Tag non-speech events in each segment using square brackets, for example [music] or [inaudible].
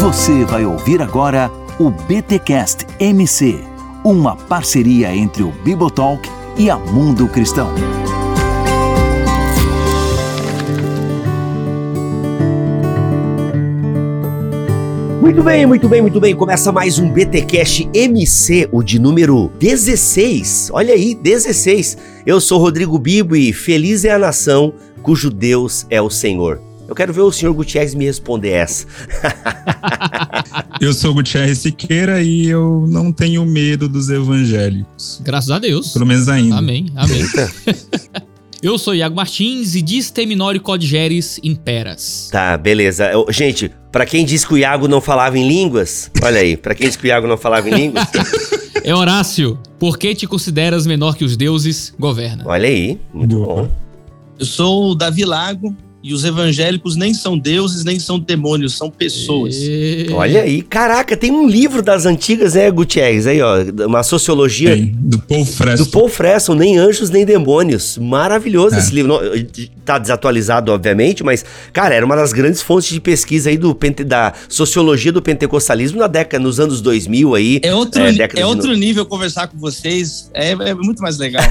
Você vai ouvir agora o BTcast MC, uma parceria entre o Bibotalk e a Mundo Cristão. Muito bem, muito bem, muito bem. Começa mais um BTcast MC, o de número 16. Olha aí, 16. Eu sou Rodrigo Bibo e feliz é a nação cujo Deus é o Senhor. Eu quero ver o senhor Gutierrez me responder essa. [laughs] eu sou Gutierrez Siqueira e eu não tenho medo dos evangélicos. Graças a Deus. Pelo menos ainda. Amém, amém. [laughs] Eu sou Iago Martins e diz Teminori Codigeres imperas. Tá, beleza. Eu, gente, para quem diz que o Iago não falava em línguas, olha aí, para quem diz que o Iago não falava em línguas. [laughs] é Horácio, por que te consideras menor que os deuses? Governa. Olha aí, muito Boa. bom. Eu sou o Davi Lago, e os evangélicos nem são deuses, nem são demônios, são pessoas. E... Olha aí, caraca, tem um livro das antigas, né, Gutierrez? Aí, ó, uma sociologia. Tem, do Paul Fresson. Do Paul Fresson, nem anjos nem demônios. Maravilhoso é. esse livro. Tá desatualizado, obviamente, mas, cara, era uma das grandes fontes de pesquisa aí do, da sociologia do pentecostalismo na década, nos anos 2000 aí. É outro, é, é outro nível conversar com vocês, é, é muito mais legal.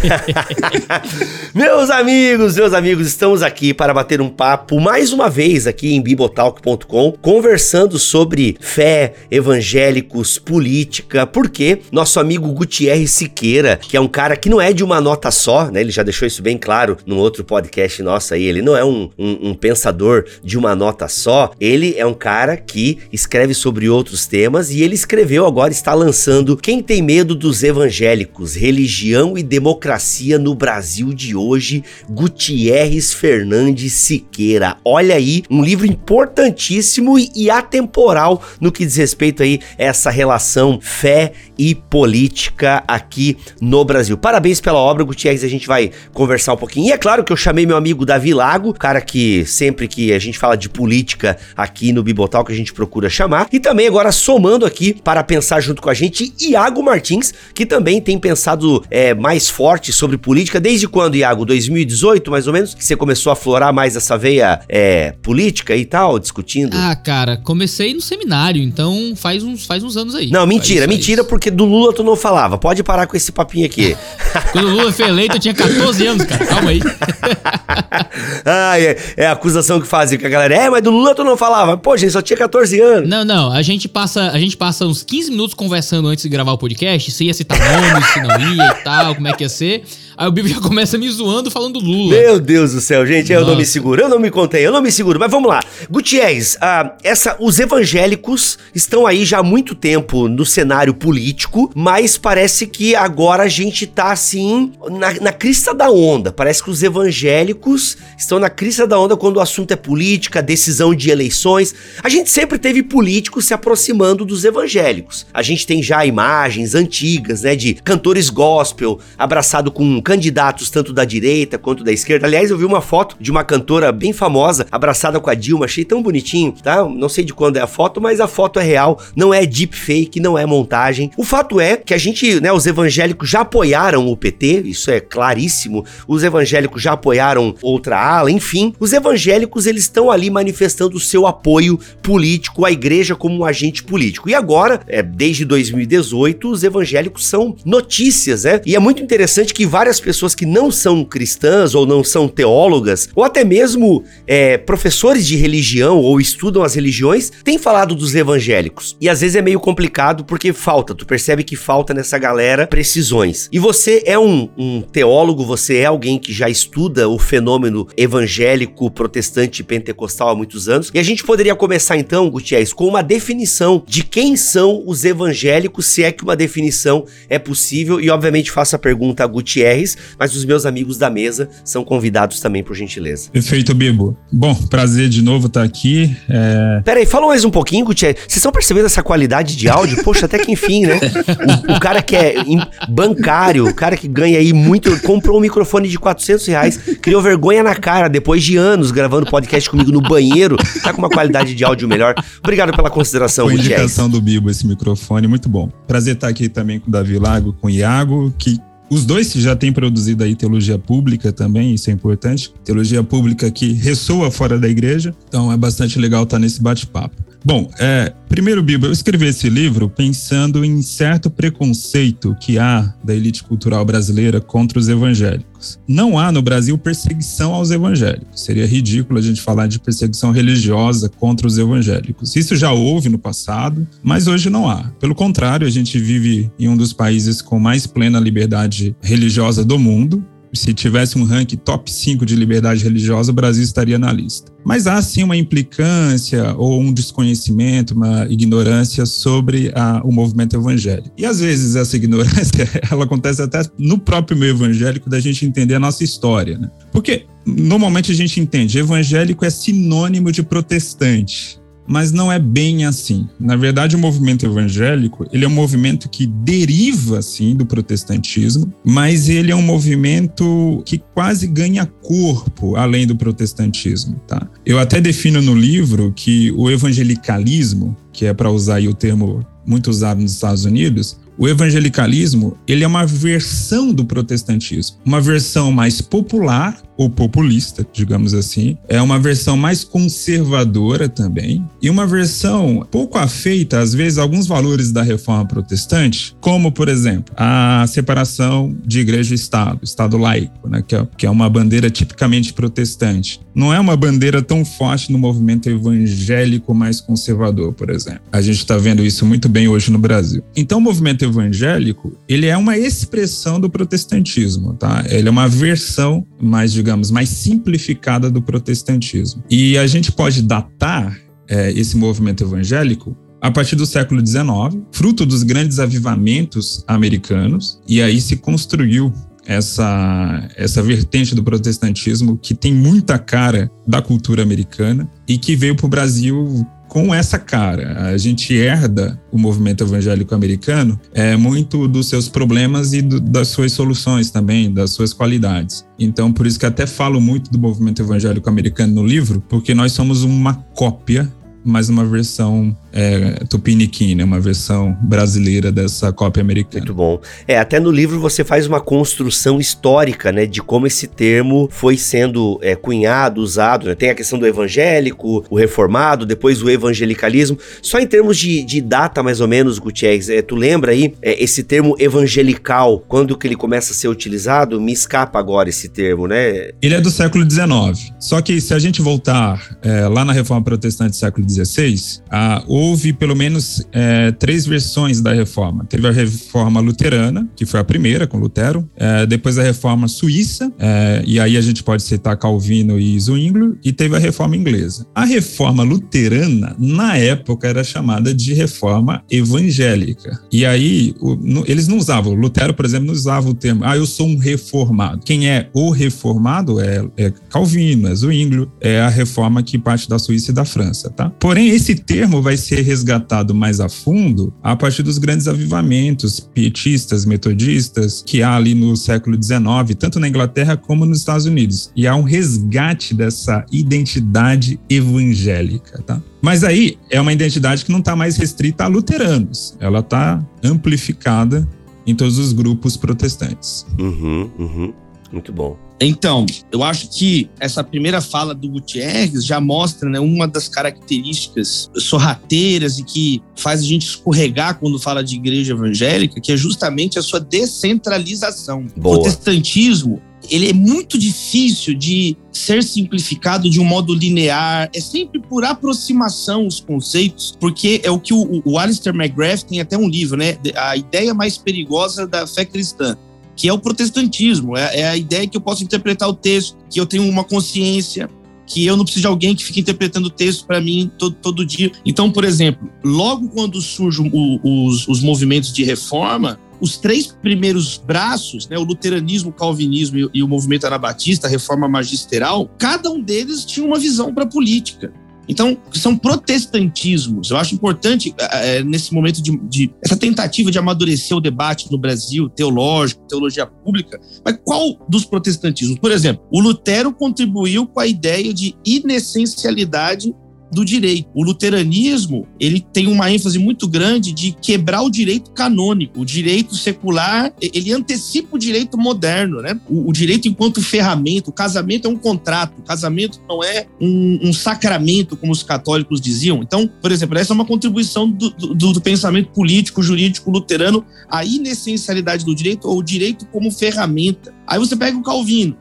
[laughs] meus amigos, meus amigos, estamos aqui para bater um papo mais uma vez aqui em bibotalk.com, conversando sobre fé, evangélicos, política, porque nosso amigo Gutierrez Siqueira, que é um cara que não é de uma nota só, né? Ele já deixou isso bem claro num outro podcast nosso aí. Ele não é um, um, um pensador de uma nota só, ele é um cara que escreve sobre outros temas e ele escreveu agora, está lançando Quem Tem Medo dos Evangélicos, Religião e Democracia no Brasil de hoje, Gutierrez Fernandes Siqueira. Siqueira. Olha aí, um livro importantíssimo e atemporal no que diz respeito aí a essa relação fé e política aqui no Brasil. Parabéns pela obra, Gutierrez, a gente vai conversar um pouquinho. E é claro que eu chamei meu amigo Davi Lago, cara que sempre que a gente fala de política aqui no Bibotal que a gente procura chamar, e também agora somando aqui para pensar junto com a gente Iago Martins, que também tem pensado é, mais forte sobre política. Desde quando, Iago? 2018, mais ou menos, que você começou a florar mais essa veia é, política e tal, discutindo? Ah, cara, comecei no seminário, então faz uns, faz uns anos aí. Não, mentira, faz, mentira, faz. porque do Lula tu não falava. Pode parar com esse papinho aqui. [laughs] Quando o Lula foi eleito, eu tinha 14 anos, cara. Calma aí. [laughs] ah, é, é, a acusação que fazem com a galera. É, mas do Lula tu não falava. Pô, gente, só tinha 14 anos. Não, não. A gente passa, a gente passa uns 15 minutos conversando antes de gravar o podcast, se ia citar nomes, se não ia e tal, como é que ia ser. Aí o Bibo já começa me zoando falando Lula. Meu Deus do céu, gente, Nossa. eu não me seguro, eu não me contei, eu não me seguro. Mas vamos lá. Gutierrez, ah, essa, os evangélicos estão aí já há muito tempo no cenário político, mas parece que agora a gente tá assim na, na crista da onda. Parece que os evangélicos estão na crista da onda quando o assunto é política, decisão de eleições. A gente sempre teve políticos se aproximando dos evangélicos. A gente tem já imagens antigas, né, de cantores gospel abraçado com candidatos tanto da direita quanto da esquerda. Aliás, eu vi uma foto de uma cantora bem famosa abraçada com a Dilma, achei tão bonitinho, tá? Não sei de quando é a foto, mas a foto é real, não é deepfake, não é montagem. O fato é que a gente, né, os evangélicos já apoiaram o PT, isso é claríssimo. Os evangélicos já apoiaram outra ala, enfim, os evangélicos eles estão ali manifestando o seu apoio político à igreja como um agente político. E agora, é, desde 2018, os evangélicos são notícias, né? E é muito interessante que várias pessoas que não são cristãs ou não são teólogas, ou até mesmo é, professores de religião ou estudam as religiões, têm falado dos evangélicos. E às vezes é meio complicado porque falta, tu percebe que falta nessa galera precisões. E você é um, um teólogo, você é alguém que já estuda o fenômeno evangélico, protestante, pentecostal há muitos anos. E a gente poderia começar então, Gutierrez, com uma definição de quem são os evangélicos, se é que uma definição é possível. E obviamente faço a pergunta a Gutierrez, mas os meus amigos da mesa são convidados também, por gentileza. Perfeito, Bibo. Bom, prazer de novo estar aqui. É... Peraí, fala mais um pouquinho, Gutierrez. Vocês estão percebendo essa qualidade de áudio? Poxa, até que enfim, né? O, o cara que é bancário, o cara que ganha aí muito, comprou um microfone de 400 reais, criou vergonha na cara depois de anos gravando podcast comigo no banheiro, tá com uma qualidade de áudio melhor. Obrigado pela consideração, Foi indicação do Bibo esse microfone, muito bom. Prazer estar aqui também com o Davi Lago, com o Iago, que os dois já têm produzido aí teologia pública também, isso é importante. Teologia pública que ressoa fora da igreja, então é bastante legal estar nesse bate-papo. Bom, é, Primeiro, Biba, eu escrevi esse livro pensando em certo preconceito que há da elite cultural brasileira contra os evangélicos. Não há no Brasil perseguição aos evangélicos. Seria ridículo a gente falar de perseguição religiosa contra os evangélicos. Isso já houve no passado, mas hoje não há. Pelo contrário, a gente vive em um dos países com mais plena liberdade religiosa do mundo se tivesse um ranking top 5 de liberdade religiosa, o Brasil estaria na lista. Mas há sim uma implicância ou um desconhecimento, uma ignorância sobre a, o movimento evangélico. E às vezes essa ignorância [laughs] ela acontece até no próprio meio evangélico da gente entender a nossa história, né? Porque normalmente a gente entende evangélico é sinônimo de protestante mas não é bem assim. Na verdade, o movimento evangélico, ele é um movimento que deriva, assim, do protestantismo, mas ele é um movimento que quase ganha corpo além do protestantismo, tá? Eu até defino no livro que o evangelicalismo, que é para usar o termo muito usado nos Estados Unidos, o evangelicalismo, ele é uma versão do protestantismo, uma versão mais popular ou populista, digamos assim. É uma versão mais conservadora também e uma versão pouco afeita, às vezes, a alguns valores da reforma protestante, como, por exemplo, a separação de igreja e Estado, Estado laico, né, que, é, que é uma bandeira tipicamente protestante. Não é uma bandeira tão forte no movimento evangélico mais conservador, por exemplo. A gente está vendo isso muito bem hoje no Brasil. Então, o movimento evangélico, ele é uma expressão do protestantismo, tá? Ele é uma versão mais, digamos, digamos, mais simplificada do protestantismo. E a gente pode datar é, esse movimento evangélico a partir do século XIX, fruto dos grandes avivamentos americanos, e aí se construiu essa, essa vertente do protestantismo que tem muita cara da cultura americana e que veio para o Brasil com essa cara. A gente herda o movimento evangélico americano é muito dos seus problemas e do, das suas soluções também, das suas qualidades. Então, por isso que até falo muito do movimento evangélico americano no livro, porque nós somos uma cópia mas uma versão é, tupiniquim, né? uma versão brasileira dessa cópia americana. Muito bom. É, até no livro você faz uma construção histórica, né, de como esse termo foi sendo é, cunhado, usado, né? Tem a questão do evangélico, o reformado, depois o evangelicalismo. Só em termos de, de data, mais ou menos, Gutierrez, é, tu lembra aí é, esse termo evangelical, quando que ele começa a ser utilizado? Me escapa agora esse termo, né? Ele é do século XIX. Só que se a gente voltar é, lá na Reforma Protestante do século XVI, ah, houve pelo menos é, três versões da reforma. Teve a reforma luterana, que foi a primeira com Lutero, é, depois a reforma suíça, é, e aí a gente pode citar Calvino e Zwinglio, e teve a reforma inglesa. A reforma luterana, na época, era chamada de reforma evangélica. E aí o, no, eles não usavam, Lutero, por exemplo, não usava o termo, ah, eu sou um reformado. Quem é o reformado é, é Calvino, é Zwinglio, é a reforma que parte da Suíça e da França, tá? Porém, esse termo vai ser resgatado mais a fundo a partir dos grandes avivamentos pietistas, metodistas, que há ali no século XIX, tanto na Inglaterra como nos Estados Unidos. E há um resgate dessa identidade evangélica, tá? Mas aí é uma identidade que não está mais restrita a luteranos, ela está amplificada em todos os grupos protestantes. Uhum, uhum. Muito bom. Então, eu acho que essa primeira fala do Gutierrez já mostra né, uma das características sorrateiras e que faz a gente escorregar quando fala de igreja evangélica, que é justamente a sua descentralização. Boa. O protestantismo ele é muito difícil de ser simplificado de um modo linear, é sempre por aproximação os conceitos, porque é o que o, o Alistair McGrath tem até um livro, né? A ideia mais perigosa da fé cristã que é o protestantismo. É, é, a ideia que eu posso interpretar o texto, que eu tenho uma consciência, que eu não preciso de alguém que fique interpretando o texto para mim todo, todo dia. Então, por exemplo, logo quando surgem os, os movimentos de reforma, os três primeiros braços, né, o luteranismo, o calvinismo e, e o movimento anabatista, a reforma magisterial, cada um deles tinha uma visão para a política. Então, são protestantismos. Eu acho importante, é, nesse momento de, de, essa tentativa de amadurecer o debate no Brasil, teológico, teologia pública, mas qual dos protestantismos? Por exemplo, o Lutero contribuiu com a ideia de inessencialidade do direito. O luteranismo, ele tem uma ênfase muito grande de quebrar o direito canônico. O direito secular, ele antecipa o direito moderno, né? O, o direito enquanto ferramenta, o casamento é um contrato, o casamento não é um, um sacramento, como os católicos diziam. Então, por exemplo, essa é uma contribuição do, do, do pensamento político, jurídico luterano, a inessencialidade do direito, ou o direito como ferramenta. Aí você pega o Calvino,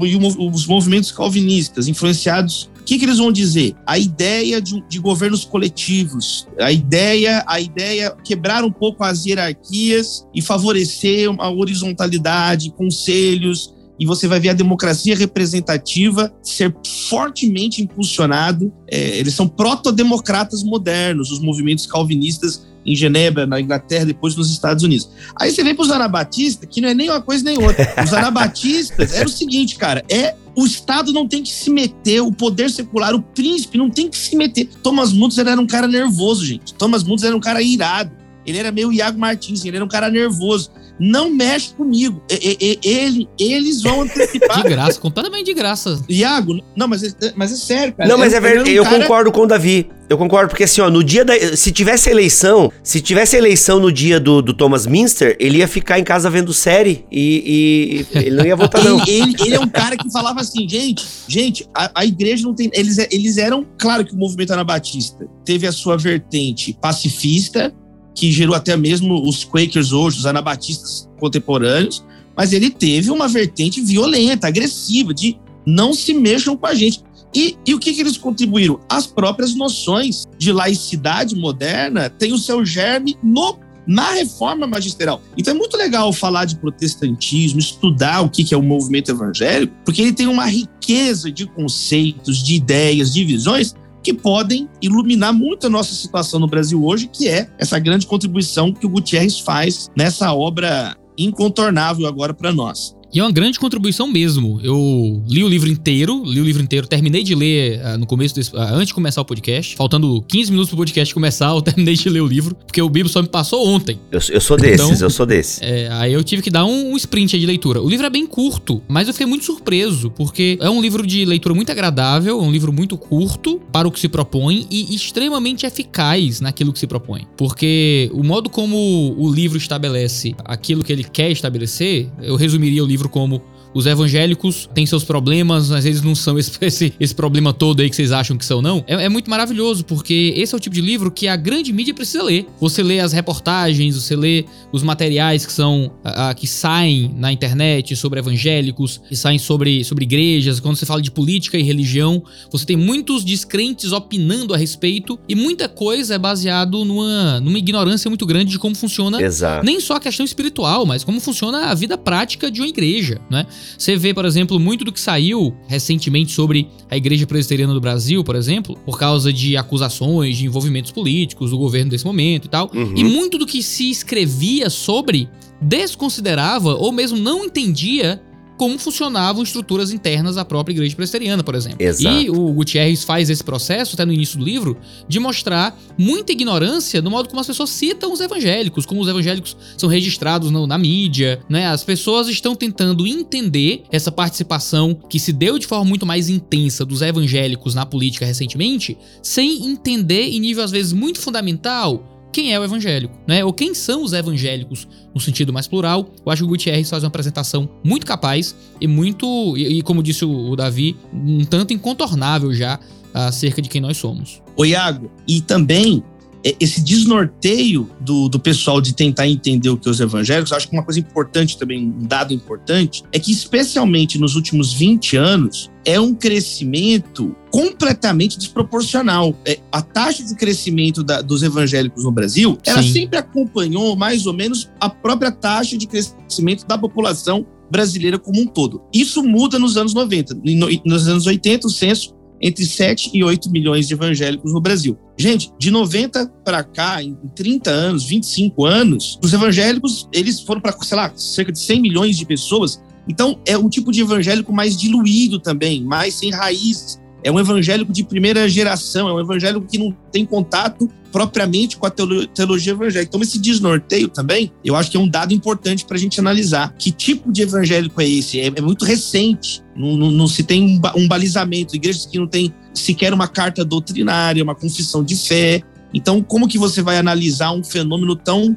e os movimentos calvinistas, influenciados o que, que, eles vão dizer? A ideia de, de, governos coletivos, a ideia, a ideia quebrar um pouco as hierarquias e favorecer uma horizontalidade, conselhos, e você vai ver a democracia representativa ser fortemente impulsionado. É, eles são proto-democratas modernos, os movimentos calvinistas em Genebra, na Inglaterra, depois nos Estados Unidos. Aí você vem para os anabatistas, que não é nem uma coisa nem outra. Os [laughs] anabatistas era o seguinte, cara, é o Estado não tem que se meter, o poder secular, o príncipe não tem que se meter. Thomas Mutzer era um cara nervoso, gente. Thomas Mutzer era um cara irado. Ele era meio Iago Martins, ele era um cara nervoso não mexe comigo. E, e, ele, eles vão antecipar. [laughs] De graça, completamente de graça. Iago, não, mas é, mas é sério, cara. Não, mas é, é verdade. Um eu cara... concordo com o Davi. Eu concordo, porque assim, ó, no dia da. Se tivesse eleição, se tivesse eleição no dia do, do Thomas Minster, ele ia ficar em casa vendo série e, e ele não ia votar, [laughs] não. ele, ele, é um cara que falava assim, gente, gente, a, a igreja não tem. Eles, eles eram. Claro que o movimento anabatista teve a sua vertente pacifista, que gerou até mesmo os Quakers hoje, os anabatistas contemporâneos, mas ele teve uma vertente violenta, agressiva, de não se mexam com a gente. E, e o que, que eles contribuíram? As próprias noções de laicidade moderna têm o seu germe no na reforma magisterial. Então é muito legal falar de protestantismo, estudar o que é o movimento evangélico, porque ele tem uma riqueza de conceitos, de ideias, de visões que podem iluminar muito a nossa situação no Brasil hoje, que é essa grande contribuição que o Gutierrez faz nessa obra incontornável agora para nós. E é uma grande contribuição mesmo. Eu li o livro inteiro, li o livro inteiro, terminei de ler uh, no começo desse, uh, antes de começar o podcast. Faltando 15 minutos pro podcast começar, eu [laughs] terminei de ler o livro, porque o Bibo só me passou ontem. Eu, eu sou desses, então, eu sou desses. É, aí eu tive que dar um, um sprint de leitura. O livro é bem curto, mas eu fiquei muito surpreso, porque é um livro de leitura muito agradável, é um livro muito curto para o que se propõe e extremamente eficaz naquilo que se propõe. Porque o modo como o livro estabelece aquilo que ele quer estabelecer, eu resumiria o livro livro como os evangélicos têm seus problemas, mas eles não são [laughs] esse, esse, esse problema todo aí que vocês acham que são, não. É, é, muito maravilhoso, porque esse é o tipo de livro que a grande mídia precisa ler. Você lê as reportagens, você lê os materiais que são a, a, que saem na internet sobre evangélicos, que saem sobre, sobre igrejas. Quando você fala de política e religião, você tem muitos descrentes opinando a respeito, e muita coisa é baseado numa, numa ignorância muito grande de como funciona Exato. nem só a questão espiritual, mas como funciona a vida prática de uma igreja, né? Você vê, por exemplo, muito do que saiu recentemente sobre a Igreja Presbiteriana do Brasil, por exemplo, por causa de acusações de envolvimentos políticos do governo desse momento e tal. Uhum. E muito do que se escrevia sobre desconsiderava ou mesmo não entendia como funcionavam estruturas internas da própria igreja presbiteriana, por exemplo. Exato. E o Gutierrez faz esse processo, até no início do livro, de mostrar muita ignorância no modo como as pessoas citam os evangélicos, como os evangélicos são registrados no, na mídia, né? As pessoas estão tentando entender essa participação que se deu de forma muito mais intensa dos evangélicos na política recentemente, sem entender em nível às vezes muito fundamental quem é o evangélico, né? Ou quem são os evangélicos no sentido mais plural. Eu acho que o Gutierrez faz uma apresentação muito capaz e muito, e, e como disse o, o, Davi, um tanto incontornável já acerca de quem nós somos. O Iago, e também é, esse desnorteio do, do pessoal de tentar entender o que é os evangélicos, acho que uma coisa importante também, um dado importante, é que especialmente nos últimos 20 anos, é um crescimento completamente desproporcional. É, a taxa de crescimento da, dos evangélicos no Brasil, ela Sim. sempre acompanhou mais ou menos a própria taxa de crescimento da população brasileira como um todo. Isso muda nos anos 90. Nos anos 80, o censo entre 7 e 8 milhões de evangélicos no Brasil. Gente, de 90 para cá, em 30 anos, 25 anos, os evangélicos, eles foram para, sei lá, cerca de 100 milhões de pessoas. Então, é um tipo de evangélico mais diluído também, mais sem raízes. É um evangélico de primeira geração, é um evangélico que não tem contato propriamente com a teologia evangélica. Então, esse desnorteio também, eu acho que é um dado importante para a gente analisar. Que tipo de evangélico é esse? É, é muito recente, não, não, não, se tem um, um, balizamento. Igrejas que não têm sequer uma carta doutrinária, uma confissão de fé. Então, como que você vai analisar um fenômeno tão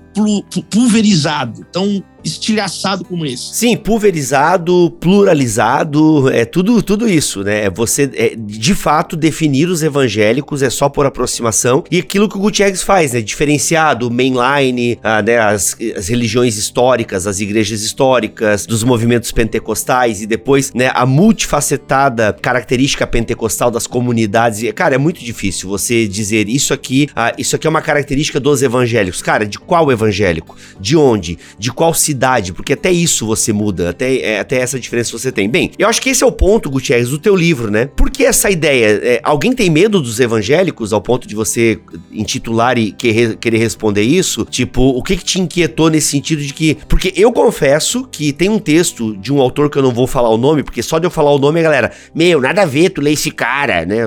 pulverizado, tão estilhaçado como esse. Sim, pulverizado, pluralizado, é tudo, tudo isso, né? É você, é, de fato, definir os evangélicos é só por aproximação e aquilo que o Gutierrez faz, né? Diferenciado, mainline, ah, né? As, as religiões históricas, as igrejas históricas, dos movimentos pentecostais e depois, né? A multifacetada característica pentecostal das comunidades. Cara, é muito difícil você dizer isso aqui, ah, isso aqui é uma característica dos evangélicos. Cara, de qual evangélico? De onde? De qual cidade? Porque até isso você muda, até, é, até essa diferença você tem. Bem, eu acho que esse é o ponto, Gutierrez, do teu livro, né? Por que essa ideia? É, alguém tem medo dos evangélicos ao ponto de você intitular e querer, querer responder isso? Tipo, o que, que te inquietou nesse sentido de que. Porque eu confesso que tem um texto de um autor que eu não vou falar o nome, porque só de eu falar o nome, a galera, meu, nada a ver, tu lê esse cara, né?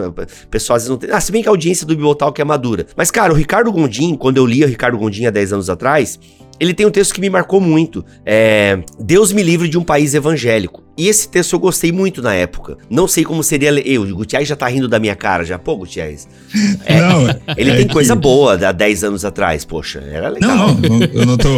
Vezes não tem. Ah, se bem que a audiência do Bibotal que é madura. Mas, cara, o Ricardo Gondim, quando eu li o Ricardo Gondim há 10 anos atrás, ele tem um texto que me marcou muito. É Deus me livre de um país evangélico. E esse texto eu gostei muito na época. Não sei como seria. Eu, o Gutierrez já tá rindo da minha cara já. Pô, Gutierrez. É, não, ele é tem que... coisa boa há 10 anos atrás, poxa. Era legal. Não, não, eu não tô,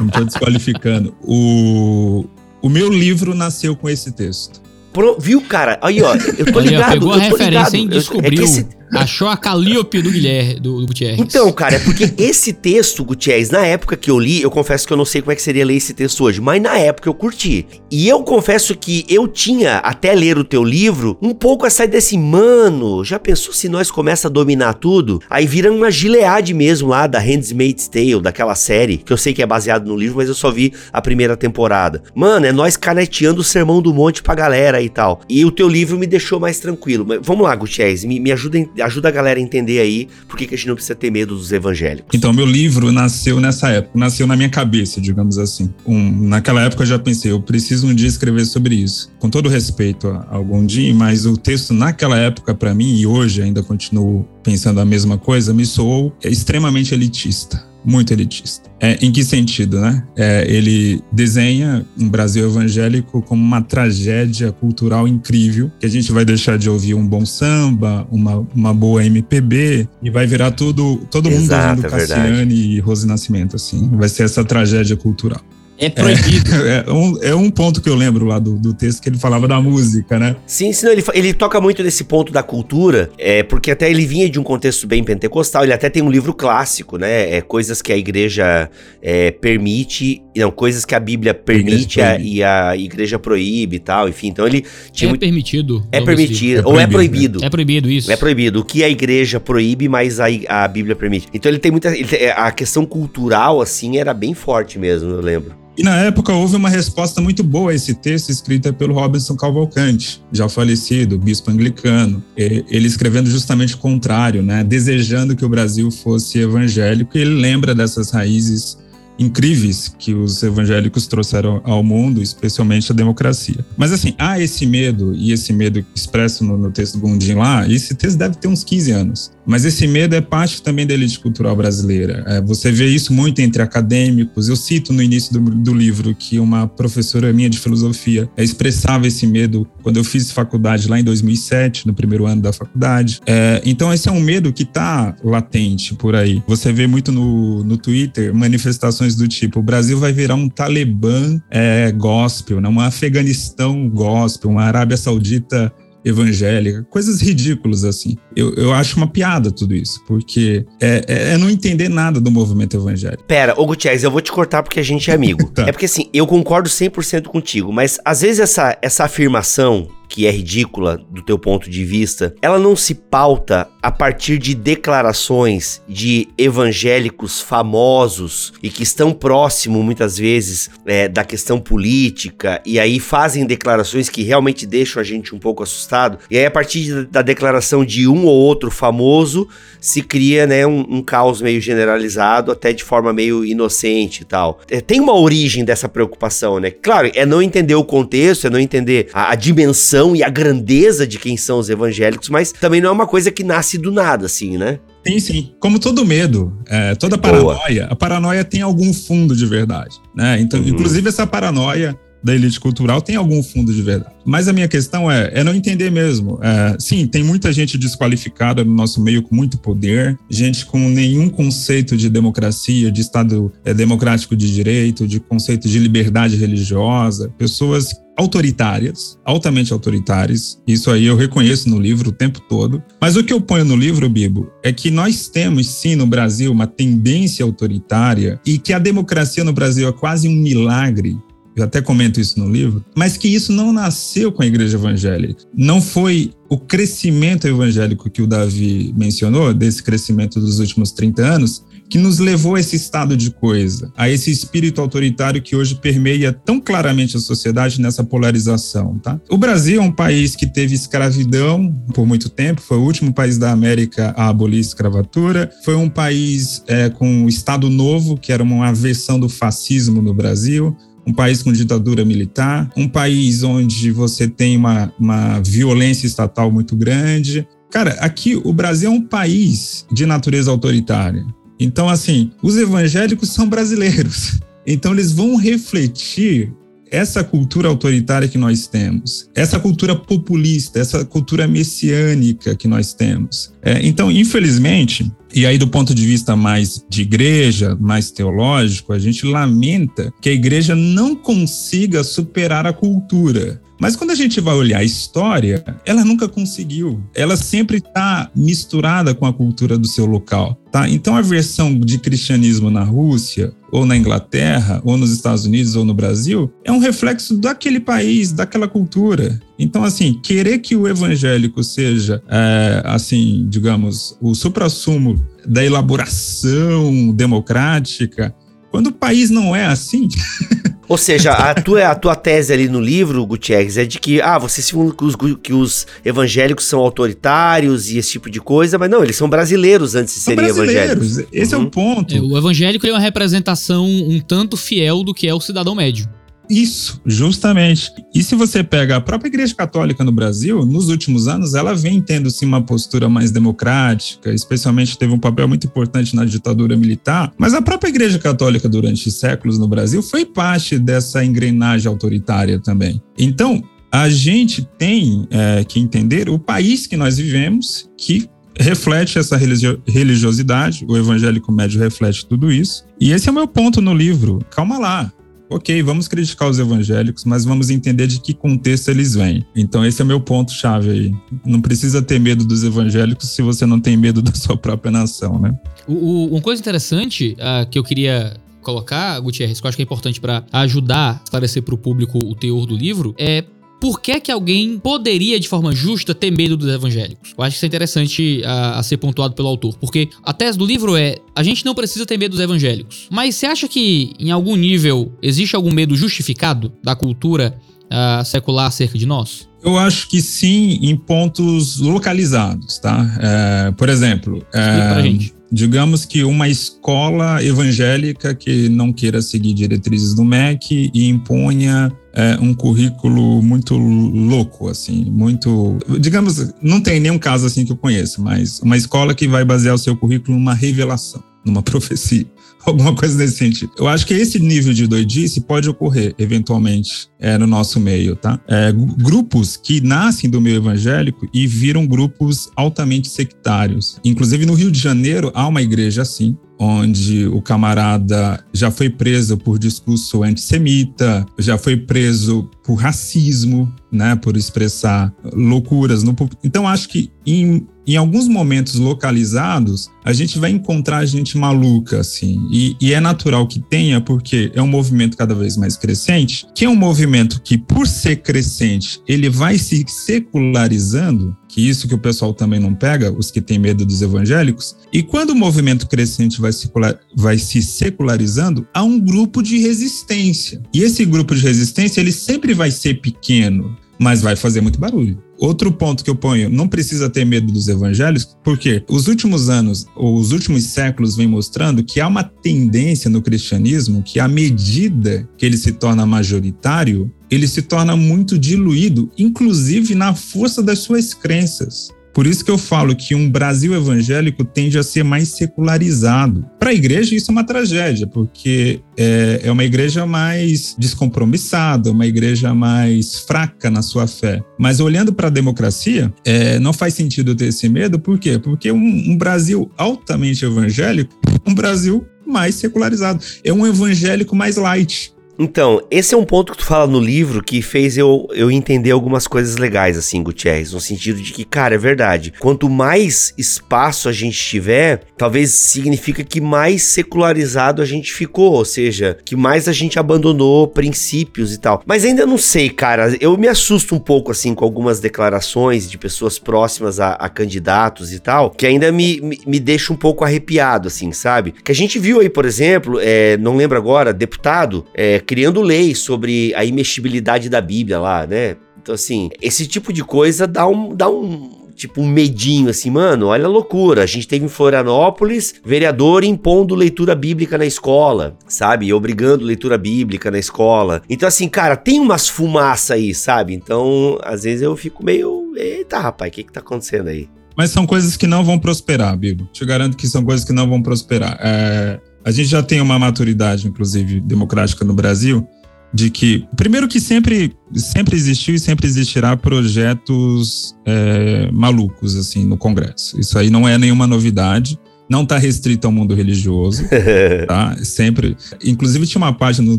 não tô desqualificando. O, o meu livro nasceu com esse texto. Pro, viu, cara? Aí, ó, eu tô ligado. Pegou a referência, hein? Descobriu. É esse, Achou a Calíope do Guilherme, do, do Gutierrez. Então, cara, é porque esse texto, Gutierrez, na época que eu li, eu confesso que eu não sei como é que seria ler esse texto hoje, mas na época eu curti. E eu confesso que eu tinha, até ler o teu livro, um pouco essa ideia assim, mano, já pensou se nós começa a dominar tudo? Aí vira uma gileade mesmo lá da Handmaid's Tale, daquela série, que eu sei que é baseado no livro, mas eu só vi a primeira temporada. Mano, é nós caneteando o sermão do monte pra galera e tal. E o teu livro me deixou mais tranquilo. Mas vamos lá, Gutierrez, me, me ajuda a ajuda a galera a entender aí por que, que a gente não precisa ter medo dos evangélicos. Então, meu livro nasceu nessa época, nasceu na minha cabeça, digamos assim. Um, naquela época eu já pensei, eu preciso um dia escrever sobre isso. Com todo respeito ao Gondim, mas o texto naquela época, para mim, e hoje ainda continuo pensando a mesma coisa, me soou extremamente elitista muito elitista. É, em que sentido, né? É, ele desenha um Brasil evangélico como uma tragédia cultural incrível, que a gente vai deixar de ouvir um bom samba, uma, uma boa MPB, e vai virar tudo, todo mundo Exato, ouvindo é Cassiane e Rose Nascimento, assim. Vai ser essa tragédia cultural. É proibido. [laughs] É, é, um, é um ponto que eu lembro lá do, do texto que ele falava da música, né? Sim, senão ele, ele toca muito nesse ponto da cultura, é, porque até ele vinha de um contexto bem pentecostal, ele até tem um livro clássico, né? É, coisas que a igreja é, permite, não, coisas que a Bíblia permite a, e a igreja proíbe e tal, enfim. Então ele tinha. É muito... permitido. É permitido, é ou é proibido. Né? É proibido, isso. É proibido. O que a igreja proíbe, mas a, a Bíblia permite. Então ele tem muita. Ele, a questão cultural, assim, era bem forte mesmo, eu lembro. E na época houve uma resposta muito boa a esse texto escrita pelo Robinson Cavalcante, já falecido, bispo anglicano. Ele escrevendo justamente o contrário, né? desejando que o Brasil fosse evangélico, e ele lembra dessas raízes incríveis que os evangélicos trouxeram ao mundo, especialmente a democracia. Mas assim, há esse medo, e esse medo expresso no, no texto Gondim lá, e esse texto deve ter uns 15 anos. Mas esse medo é parte também da elite cultural brasileira. É, você vê isso muito entre acadêmicos. Eu cito no início do, do livro que uma professora minha de filosofia expressava esse medo quando eu fiz faculdade lá em 2007, no primeiro ano da faculdade. É, então esse é um medo que está latente por aí. Você vê muito no, no Twitter manifestações do tipo: o Brasil vai virar um Talibã é, gospel, né? um Afeganistão gospel, uma Arábia Saudita evangélica, coisas ridículas assim. Eu, eu acho uma piada tudo isso, porque é, é, é não entender nada do movimento evangélico. Pera, ô Gutierrez, eu vou te cortar porque a gente é amigo. [laughs] tá. É porque assim, eu concordo 100% contigo, mas às vezes essa, essa afirmação que é ridícula do teu ponto de vista, ela não se pauta a partir de declarações de evangélicos famosos e que estão próximo muitas vezes é, da questão política e aí fazem declarações que realmente deixam a gente um pouco assustado. E aí a partir da declaração de um ou outro famoso se cria né, um, um caos meio generalizado, até de forma meio inocente e tal. É, tem uma origem dessa preocupação, né? Claro, é não entender o contexto, é não entender a, a dimensão e a grandeza de quem são os evangélicos, mas também não é uma coisa que nasce do nada, assim, né? Sim, sim. Como todo medo, é, toda paranoia, Boa. a paranoia tem algum fundo de verdade, né? Então, uhum. inclusive essa paranoia da elite cultural tem algum fundo de verdade. Mas a minha questão é, é não entender mesmo. É, sim, tem muita gente desqualificada no nosso meio com muito poder, gente com nenhum conceito de democracia, de Estado é, democrático de direito, de conceito de liberdade religiosa, pessoas autoritárias, altamente autoritárias. Isso aí eu reconheço no livro o tempo todo. Mas o que eu ponho no livro, Bibo, é que nós temos sim no Brasil uma tendência autoritária e que a democracia no Brasil é quase um milagre eu até comento isso no livro, mas que isso não nasceu com a igreja evangélica. Não foi o crescimento evangélico que o Davi mencionou, desse crescimento dos últimos 30 anos, que nos levou a esse estado de coisa, a esse espírito autoritário que hoje permeia tão claramente a sociedade nessa polarização, tá? O Brasil é um país que teve escravidão por muito tempo, foi o último país da América a abolir a escravatura, foi um país é, com o Estado Novo, que era uma versão do fascismo no Brasil, um país com ditadura militar, um país onde você tem uma, uma violência estatal muito grande. Cara, aqui o Brasil é um país de natureza autoritária. Então, assim, os evangélicos são brasileiros. [laughs] Então, eles vão refletir essa cultura autoritária que nós temos, essa cultura populista, essa cultura messiânica que nós temos. É, então, infelizmente, e aí, do ponto de vista mais de igreja, mais teológico, a gente lamenta que a igreja não consiga superar a cultura. Mas quando a gente vai olhar a história, ela nunca conseguiu. Ela sempre está misturada com a cultura do seu local. Tá? Então a versão de cristianismo na Rússia, ou na Inglaterra, ou nos Estados Unidos, ou no Brasil, é um reflexo daquele país, daquela cultura. Então, assim, querer que o evangélico seja, é, assim, digamos, o suprassumo da elaboração democrática, quando o país não é assim. [laughs] Ou seja, a tua, a tua tese ali no livro, Gutierrez, é de que, ah, você segundo que os, que os evangélicos são autoritários e esse tipo de coisa, mas não, eles são brasileiros antes de serem evangélicos. Esse uhum. é o ponto. É, o evangélico é uma representação um tanto fiel do que é o cidadão médio. Isso, justamente. E se você pega a própria Igreja Católica no Brasil, nos últimos anos, ela vem tendo sim uma postura mais democrática, especialmente teve um papel muito importante na ditadura militar, mas a própria Igreja Católica durante séculos no Brasil foi parte dessa engrenagem autoritária também. Então, a gente tem é, que entender o país que nós vivemos, que reflete essa religiosidade, o evangélico médio reflete tudo isso. E esse é o meu ponto no livro. Calma lá, ok, vamos criticar os evangélicos, mas vamos entender de que contexto eles vêm. Então, esse é meu ponto-chave aí. Não precisa ter medo dos evangélicos se você não tem medo [laughs] da sua própria nação, né? O, o, uma coisa interessante uh, que eu queria colocar, Gutierrez, que eu acho que é importante para ajudar a esclarecer para o público o teor do livro, é por que, que alguém poderia, de forma justa, ter medo dos evangélicos? Eu acho que isso é interessante a, a, ser pontuado pelo autor, porque a tese do livro é: a gente não precisa ter medo dos evangélicos. Mas você acha que, em algum nível, existe algum medo justificado da cultura uh, secular acerca de nós? Eu acho que sim, em pontos localizados, tá? É, por exemplo, é, digamos que uma escola evangélica que não queira seguir diretrizes do MEC e imponha é, um currículo muito louco, assim, muito. Digamos, não tem nenhum caso assim que eu conheço, mas uma escola que vai basear o seu currículo numa revelação, numa [laughs] profecia alguma coisa nesse sentido. Eu acho que esse nível de doidice pode ocorrer, eventualmente, é, no nosso meio, tá? É, grupos que nascem do meio evangélico e viram grupos altamente sectários. Inclusive, no Rio de Janeiro, há uma igreja assim, onde o camarada já foi preso por discurso antissemita, já foi preso por racismo, né, por expressar loucuras no Então acho que em, em alguns momentos localizados a gente vai encontrar gente maluca assim, e, e é natural que tenha porque é um movimento cada vez mais crescente, que é um movimento que por ser crescente ele vai se secularizando que isso que o pessoal também não pega, os que têm medo dos evangélicos. E quando o movimento crescente vai, secular, vai se secularizando, há um grupo de resistência. E esse grupo de resistência, ele sempre vai ser pequeno, mas vai fazer muito barulho. Outro ponto que eu ponho, não precisa ter medo dos evangélicos, porque os últimos anos, ou os últimos séculos, vem mostrando que há uma tendência no cristianismo que, à medida que ele se torna majoritário, ele se torna muito diluído, inclusive na força das suas crenças. Por isso que eu falo que um Brasil evangélico tende a ser mais secularizado. Para a igreja, isso é uma tragédia, porque é, é uma igreja mais descompromissada, uma igreja mais fraca na sua fé. Mas olhando para a democracia, é, não faz sentido ter esse medo, por quê? Porque um, um Brasil altamente evangélico, um Brasil mais secularizado. É um evangélico mais light. Então, esse é um ponto que tu fala no livro que fez eu, eu entender algumas coisas legais, assim, Gutierrez, no sentido de que, cara, é verdade. Quanto mais espaço a gente tiver, talvez significa que mais secularizado a gente ficou, ou seja, que mais a gente abandonou princípios e tal. Mas ainda não sei, cara, eu me assusto um pouco, assim, com algumas declarações de pessoas próximas a, a candidatos e tal, que ainda me, me, me, deixa um pouco arrepiado, assim, sabe? Que a gente viu aí, por exemplo, é, não lembro agora, deputado, é, criando leis sobre a imexibilidade da Bíblia lá, né? Então, assim, esse tipo de coisa dá um, dá um tipo um medinho assim, mano, olha a loucura. A gente teve em Florianópolis vereador impondo leitura bíblica na escola, sabe? Obrigando leitura bíblica na escola. Então, assim, cara, tem umas fumaças aí, sabe? Então, às vezes eu fico meio. Eita, rapaz, o que que tá acontecendo aí? Mas são coisas que não vão prosperar, Bibo. Te garanto que são coisas que não vão prosperar. É, a gente já tem uma maturidade, inclusive, democrática no Brasil, de que, primeiro que sempre, sempre existiu e sempre existirá projetos é, malucos, assim, no Congresso. Isso aí não é nenhuma novidade não está restrito ao mundo religioso, [laughs] tá? Sempre. Inclusive tinha uma página no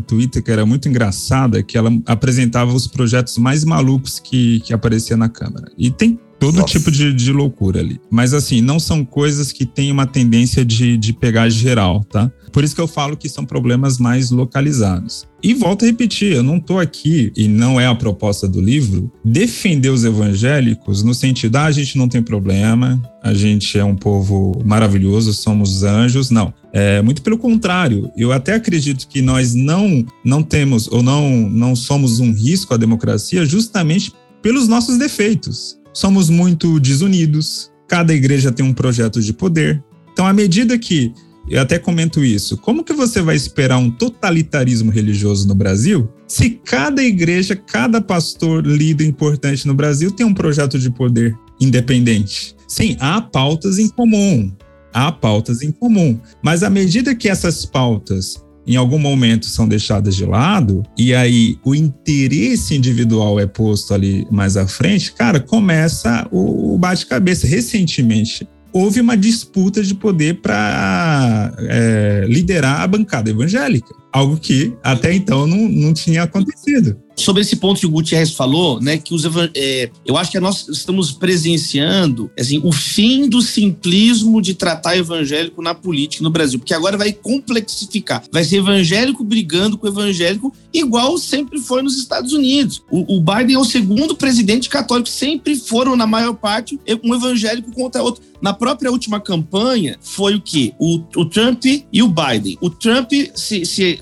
Twitter que era muito engraçada, que ela apresentava os projetos mais malucos que, que aparecia na Câmara. E tem todo Nossa. tipo de, de loucura ali. Mas assim, não são coisas que têm uma tendência de, de pegar geral, tá? Por isso que eu falo que são problemas mais localizados. E volto a repetir, eu não estou aqui, e não é a proposta do livro, defender os evangélicos no sentido, ah, a gente não tem problema, a gente é um povo maravilhoso, somos anjos. Não. É muito pelo contrário. Eu até acredito que nós não, não temos ou não, não somos um risco à democracia justamente pelos nossos defeitos somos muito desunidos, cada igreja tem um projeto de poder. Então, à medida que eu até comento isso. Como que você vai esperar um totalitarismo religioso no Brasil se cada igreja, cada pastor, líder importante no Brasil tem um projeto de poder independente? Sim, há pautas em comum. Há pautas em comum. Mas à medida que essas pautas em algum momento são deixadas de lado, e aí o interesse individual é posto ali mais à frente, cara, começa o bate-cabeça. Recentemente, houve uma disputa de poder para é, liderar a bancada evangélica, algo que até então não, não tinha acontecido sobre esse ponto que o Gutierrez falou, né, que os é, eu acho que nós estamos presenciando assim, o fim do simplismo de tratar evangélico na política no Brasil, porque agora vai complexificar, vai ser evangélico brigando com evangélico, igual sempre foi nos Estados Unidos. O, o Biden é o segundo presidente católico, sempre foram na maior parte um evangélico contra outro. Na própria última campanha foi o que? O, o Trump e o Biden. O Trump se, se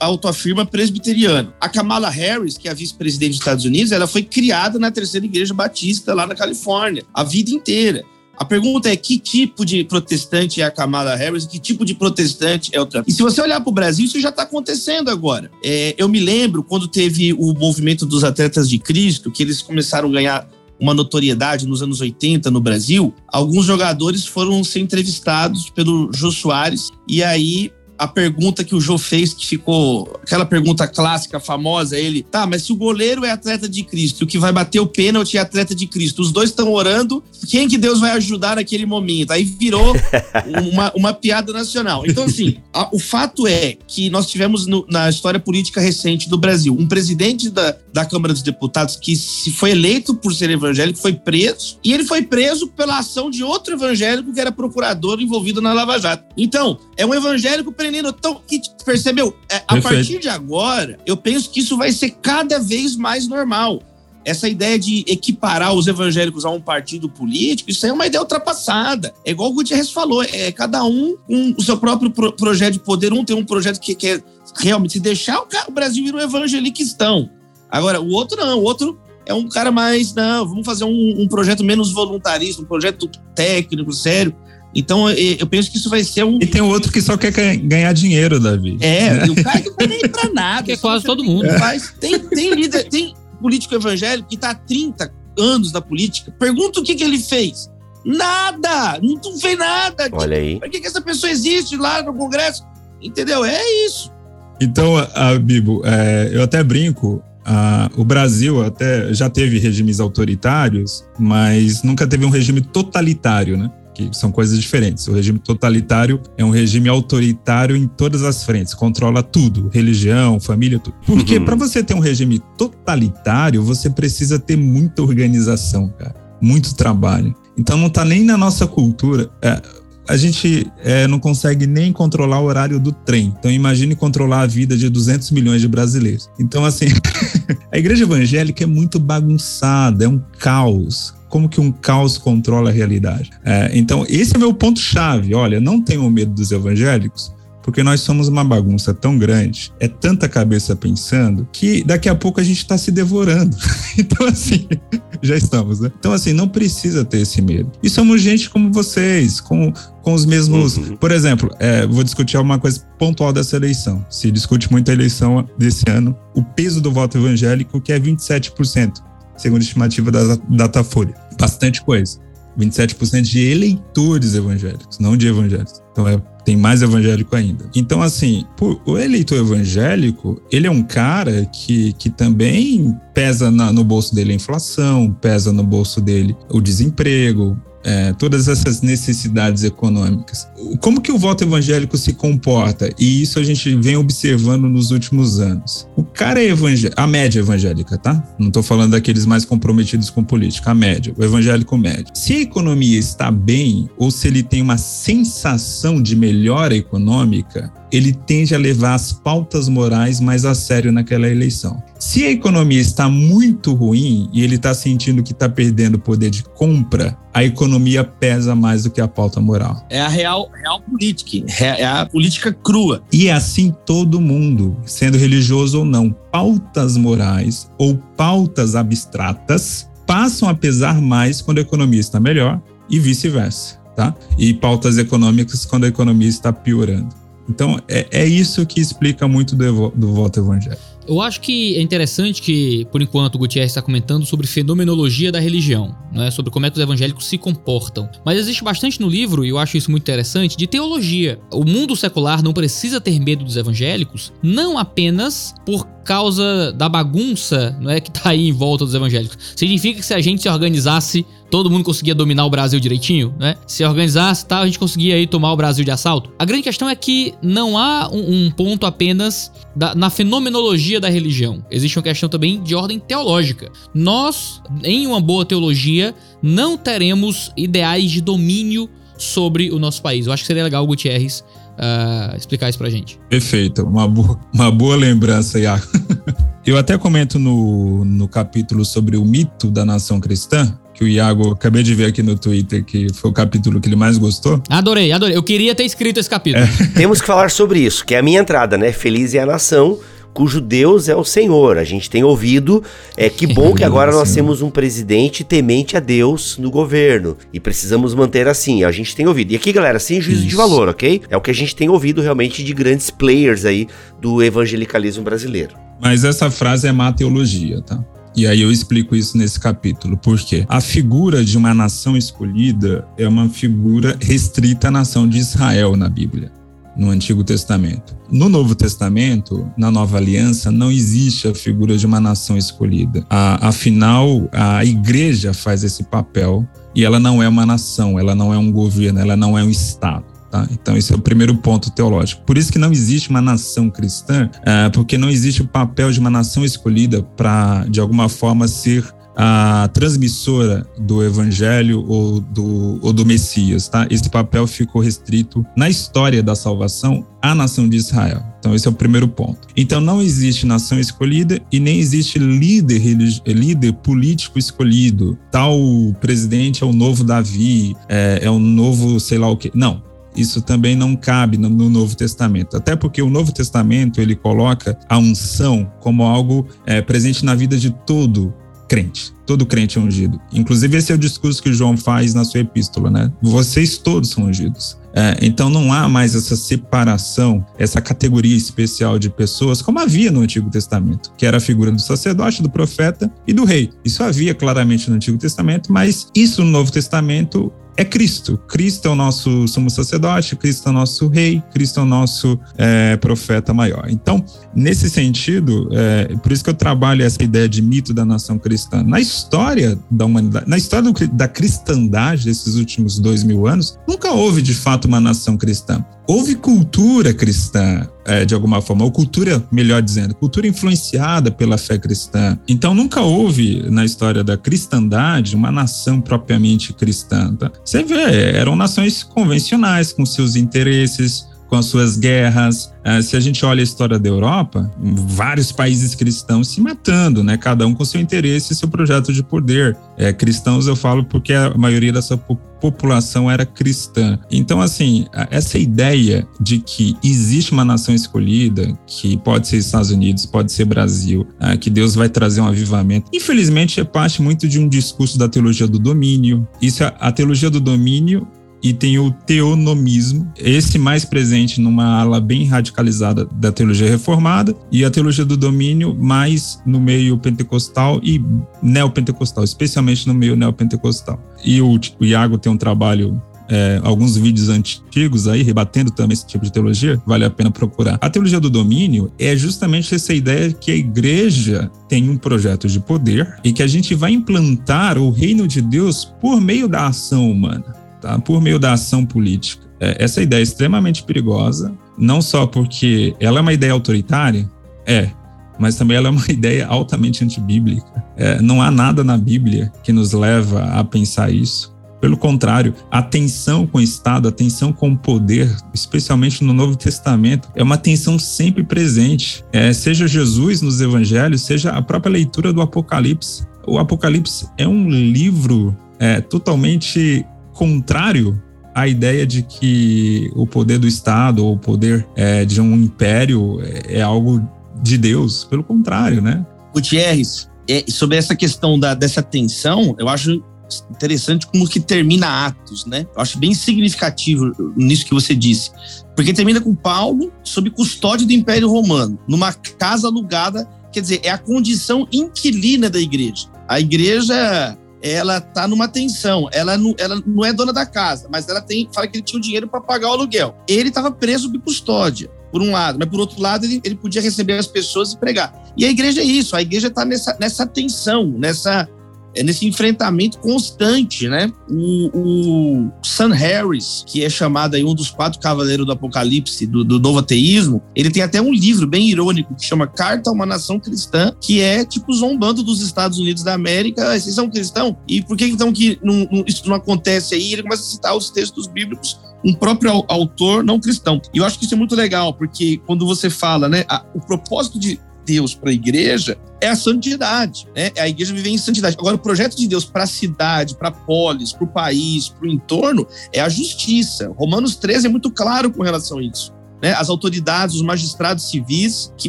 autoafirma presbiteriano. A Kamala Harris que é a vice-presidente dos Estados Unidos, ela foi criada na Terceira Igreja Batista, lá na Califórnia, a vida inteira. A pergunta é que tipo de protestante é a Kamala Harris, que tipo de protestante é o Trump. E se você olhar para o Brasil, isso já está acontecendo agora. É, eu me lembro quando teve o movimento dos atletas de Cristo, que eles começaram a ganhar uma notoriedade nos anos 80 no Brasil, alguns jogadores foram ser entrevistados pelo Jô Soares, e aí a pergunta que o Jô fez, que ficou aquela pergunta clássica, famosa, ele, tá, mas se o goleiro é atleta de Cristo e o que vai bater o pênalti é atleta de Cristo, os dois estão orando, quem que Deus vai ajudar naquele momento? Aí virou [laughs] uma, uma piada nacional. Então, assim, a, o fato é que nós tivemos no, na história política recente do Brasil um presidente da, da Câmara dos Deputados que se foi eleito por ser evangélico, foi preso, e ele foi preso pela ação de outro evangélico que era procurador envolvido na Lava Jato. Então, é um evangélico aprendendo. Então, que, percebeu? É, a partir de agora, eu penso que isso vai ser cada vez mais normal. Essa ideia de equiparar os evangélicos a um partido político, isso aí é uma ideia ultrapassada. É igual o Gutierrez falou, é cada um com o seu próprio pro projeto de poder. Um tem um projeto que quer realmente se deixar, o, cara, o Brasil vira um evangeliquistão. Agora, o outro não, o outro é um cara mais, não, vamos fazer um, um projeto menos voluntarista, um projeto técnico, sério. Então, eu penso que isso vai ser um. E tem outro que só quer ganhar dinheiro, Davi. É, né? o cara que não tá nem pra [laughs] nada. Que é quase todo mundo. Faz. Tem, tem líder, tem político evangélico que tá há 30 anos na política. Pergunta o que, que ele fez. Nada! Não, não fez nada. Olha aí. Por que, que essa pessoa existe lá no Congresso? Entendeu? É isso. Então, a Bibo, é, eu até brinco, a, o Brasil até já teve regimes autoritários, mas nunca teve um regime totalitário, né? Que são coisas diferentes. O regime totalitário é um regime autoritário em todas as frentes, controla tudo, religião, família, tudo. Porque Uhum. para você ter um regime totalitário, você precisa ter muita organização, cara, muito trabalho. Então não tá nem na nossa cultura. É, a gente é, não consegue nem controlar o horário do trem. Então imagine controlar a vida de 200 milhões de brasileiros. Então assim, [laughs] a igreja evangélica é muito bagunçada, é um caos. Como que um caos controla a realidade? É, então esse é meu ponto chave. Olha, não tenham medo dos evangélicos. Porque nós somos uma bagunça tão grande, é tanta cabeça pensando, que daqui a pouco a gente está se devorando. [laughs] Então, assim, [laughs] já estamos, né? Então, assim, não precisa ter esse medo. E somos gente como vocês, com, com os mesmos. Uhum. Por exemplo, é, vou discutir uma coisa pontual dessa eleição. Se discute muito a eleição desse ano, o peso do voto evangélico, que é 27%, segundo a estimativa da Datafolha. Bastante coisa. 27% de eleitores evangélicos, não de evangélicos. Então é, tem mais evangélico ainda. Então, assim, por- o eleitor evangélico, ele é um cara que, que também pesa na- no bolso dele a inflação, pesa no bolso dele o desemprego, é, todas essas necessidades econômicas. Como que o voto evangélico se comporta? E isso a gente vem observando nos últimos anos. O cara é evangélico, a média evangélica, tá? Não estou falando daqueles mais comprometidos com política, a média, o evangélico médio. Se a economia está bem, ou se ele tem uma sensação de melhora econômica, ele tende a levar as pautas morais mais a sério naquela eleição. Se a economia está muito ruim e ele está sentindo que está perdendo poder de compra, a economia pesa mais do que a pauta moral. É a real, real política. É é a política crua. E é assim todo mundo, sendo religioso ou não, pautas morais ou pautas abstratas passam a pesar mais quando a economia está melhor e vice-versa, tá? E pautas econômicas quando a economia está piorando. Então, é, é isso que explica muito do, do voto evangélico. Eu acho que é interessante que, por enquanto, o Gutierrez está comentando sobre fenomenologia da religião, né? sobre como é que os evangélicos se comportam. Mas existe bastante no livro, e eu acho isso muito interessante, de teologia. O mundo secular não precisa ter medo dos evangélicos, não apenas por causa da bagunça não é, que tá aí em volta dos evangélicos. Significa que se a gente se organizasse, todo mundo conseguia dominar o Brasil direitinho, né? Se organizasse, tal, a gente conseguia aí tomar o Brasil de assalto. A grande questão é que não há um, um ponto apenas da- na fenomenologia da religião. Existe uma questão também de ordem teológica. Nós, em uma boa teologia, não teremos ideais de domínio sobre o nosso país. Eu acho que seria legal Gutierrez ah, explicar isso pra gente. Perfeito, uma boa, uma boa lembrança, Iago. [laughs] Eu até comento no, no capítulo sobre o mito da nação cristã, que o Iago, acabei de ver aqui no Twitter, que foi o capítulo que ele mais gostou. Adorei, adorei. Eu queria ter escrito esse capítulo. [laughs] Temos que falar sobre isso, que é a minha entrada, né? Feliz é a nação cujo Deus é o Senhor. A gente tem ouvido, é que [laughs] bom que agora nós temos um presidente temente a Deus no governo e precisamos manter assim. A gente tem ouvido. E aqui, galera, sem juízo de Isso. valor, ok? É o que a gente tem ouvido realmente de grandes players aí do evangelicalismo brasileiro. Mas essa frase é má teologia, tá? E aí eu explico isso nesse capítulo. Por quê? A figura de uma nação escolhida é uma figura restrita à nação de Israel na Bíblia, no Antigo Testamento. No Novo Testamento, na Nova Aliança, não existe a figura de uma nação escolhida. A- afinal, a igreja faz esse papel e ela não é uma nação, ela não é um governo, ela não é um Estado. Tá? Então, esse é o primeiro ponto teológico. Por isso que não existe uma nação cristã, é, porque não existe o papel de uma nação escolhida para, de alguma forma, ser a transmissora do evangelho ou do, ou do Messias, tá? Esse papel ficou restrito na história da salvação à nação de Israel. Então, esse é o primeiro ponto. Então, não existe nação escolhida e nem existe líder, líder político escolhido. Tal presidente é o novo Davi, é, é o novo sei lá o quê. Não, isso também não cabe no, no Novo Testamento. Até porque o Novo Testamento ele coloca a unção como algo é, presente na vida de todo crente. Todo crente é ungido. Inclusive, esse é o discurso que João faz na sua epístola, né? Vocês todos são ungidos. É, então não há mais essa separação, essa categoria especial de pessoas, como havia no Antigo Testamento, que era a figura do sacerdote, do profeta e do rei. Isso havia claramente no Antigo Testamento, mas isso no Novo Testamento é Cristo. Cristo é o nosso sumo sacerdote, Cristo é o nosso rei, Cristo é o nosso é, profeta maior. Então, nesse sentido, é, por isso que eu trabalho essa ideia de mito da nação cristã. Na história da humanidade, na história do, da cristandade desses últimos dois mil anos, nunca houve de fato uma nação cristã. Houve cultura cristã, é, de alguma forma, ou cultura, melhor dizendo, cultura influenciada pela fé cristã. Então, nunca houve na história da cristandade uma nação propriamente cristã. Tá? Você vê, eram nações convencionais, com seus interesses, com as suas guerras. Uh, se a gente olha a história da Europa, vários países cristãos se matando, né? Cada um com seu interesse e seu projeto de poder. É, cristãos eu falo porque a maioria dessa população era cristã. Então, assim, essa ideia de que existe uma nação escolhida, que pode ser Estados Unidos, pode ser Brasil, uh, que Deus vai trazer um avivamento, infelizmente é parte muito de um discurso da teologia do domínio. Isso, a teologia do domínio e tem o teonomismo, esse mais presente numa ala bem radicalizada da teologia reformada, e a teologia do domínio mais no meio pentecostal e neopentecostal, especialmente no meio neopentecostal. E o, o Iago tem um trabalho é, alguns vídeos antigos aí, rebatendo também esse tipo de teologia, vale a pena procurar. A teologia do domínio é justamente essa ideia que a igreja tem um projeto de poder e que a gente vai implantar o reino de Deus por meio da ação humana tá? por meio da ação política. É, essa ideia é extremamente perigosa, não só porque ela é uma ideia autoritária, é, mas também ela é uma [laughs] ideia altamente antibíblica. É, não há nada na Bíblia que nos leva a pensar isso. Pelo contrário, a tensão com o Estado, a tensão com o poder, especialmente no Novo Testamento, é uma tensão sempre presente. É, seja Jesus nos Evangelhos, seja a própria leitura do Apocalipse. O Apocalipse é um livro é, totalmente contrário à ideia de que o poder do Estado ou o poder é, de um império é, é, algo de Deus. Pelo contrário, né? Gutierrez, é, sobre essa questão da, dessa tensão, eu acho interessante como que termina Atos, né? Eu acho bem significativo nisso que você disse. Porque termina com Paulo sob custódia do Império Romano, numa casa alugada, quer dizer, é a condição inquilina da igreja. A igreja ela tá numa tensão. Ela não, ela não é dona da casa, mas ela tem, fala que ele tinha o dinheiro para pagar o aluguel. Ele estava preso de custódia, por um lado, mas por outro lado, ele, ele podia receber as pessoas e pregar. E a igreja é isso, a igreja está nessa, nessa tensão, nessa, é nesse enfrentamento constante, né? O, o Sam Harris, que é chamado aí um dos quatro cavaleiros do Apocalipse do, do novo ateísmo, ele tem até um livro bem irônico que chama Carta a uma Nação Cristã, que é tipo zombando dos Estados Unidos da América. Ah, vocês são cristãos? E por que então que não, não, isso não acontece aí? Ele começa a citar os textos bíblicos um próprio autor não cristão. E eu acho que isso é muito legal, porque quando você fala, né, a, o propósito de Deus para a igreja é a santidade, né? A igreja viver em santidade. Agora, o projeto de Deus para a cidade, para a polis, para o país, para o entorno, é a justiça. Romanos 13 é muito claro com relação a isso. Né? As autoridades, os magistrados civis que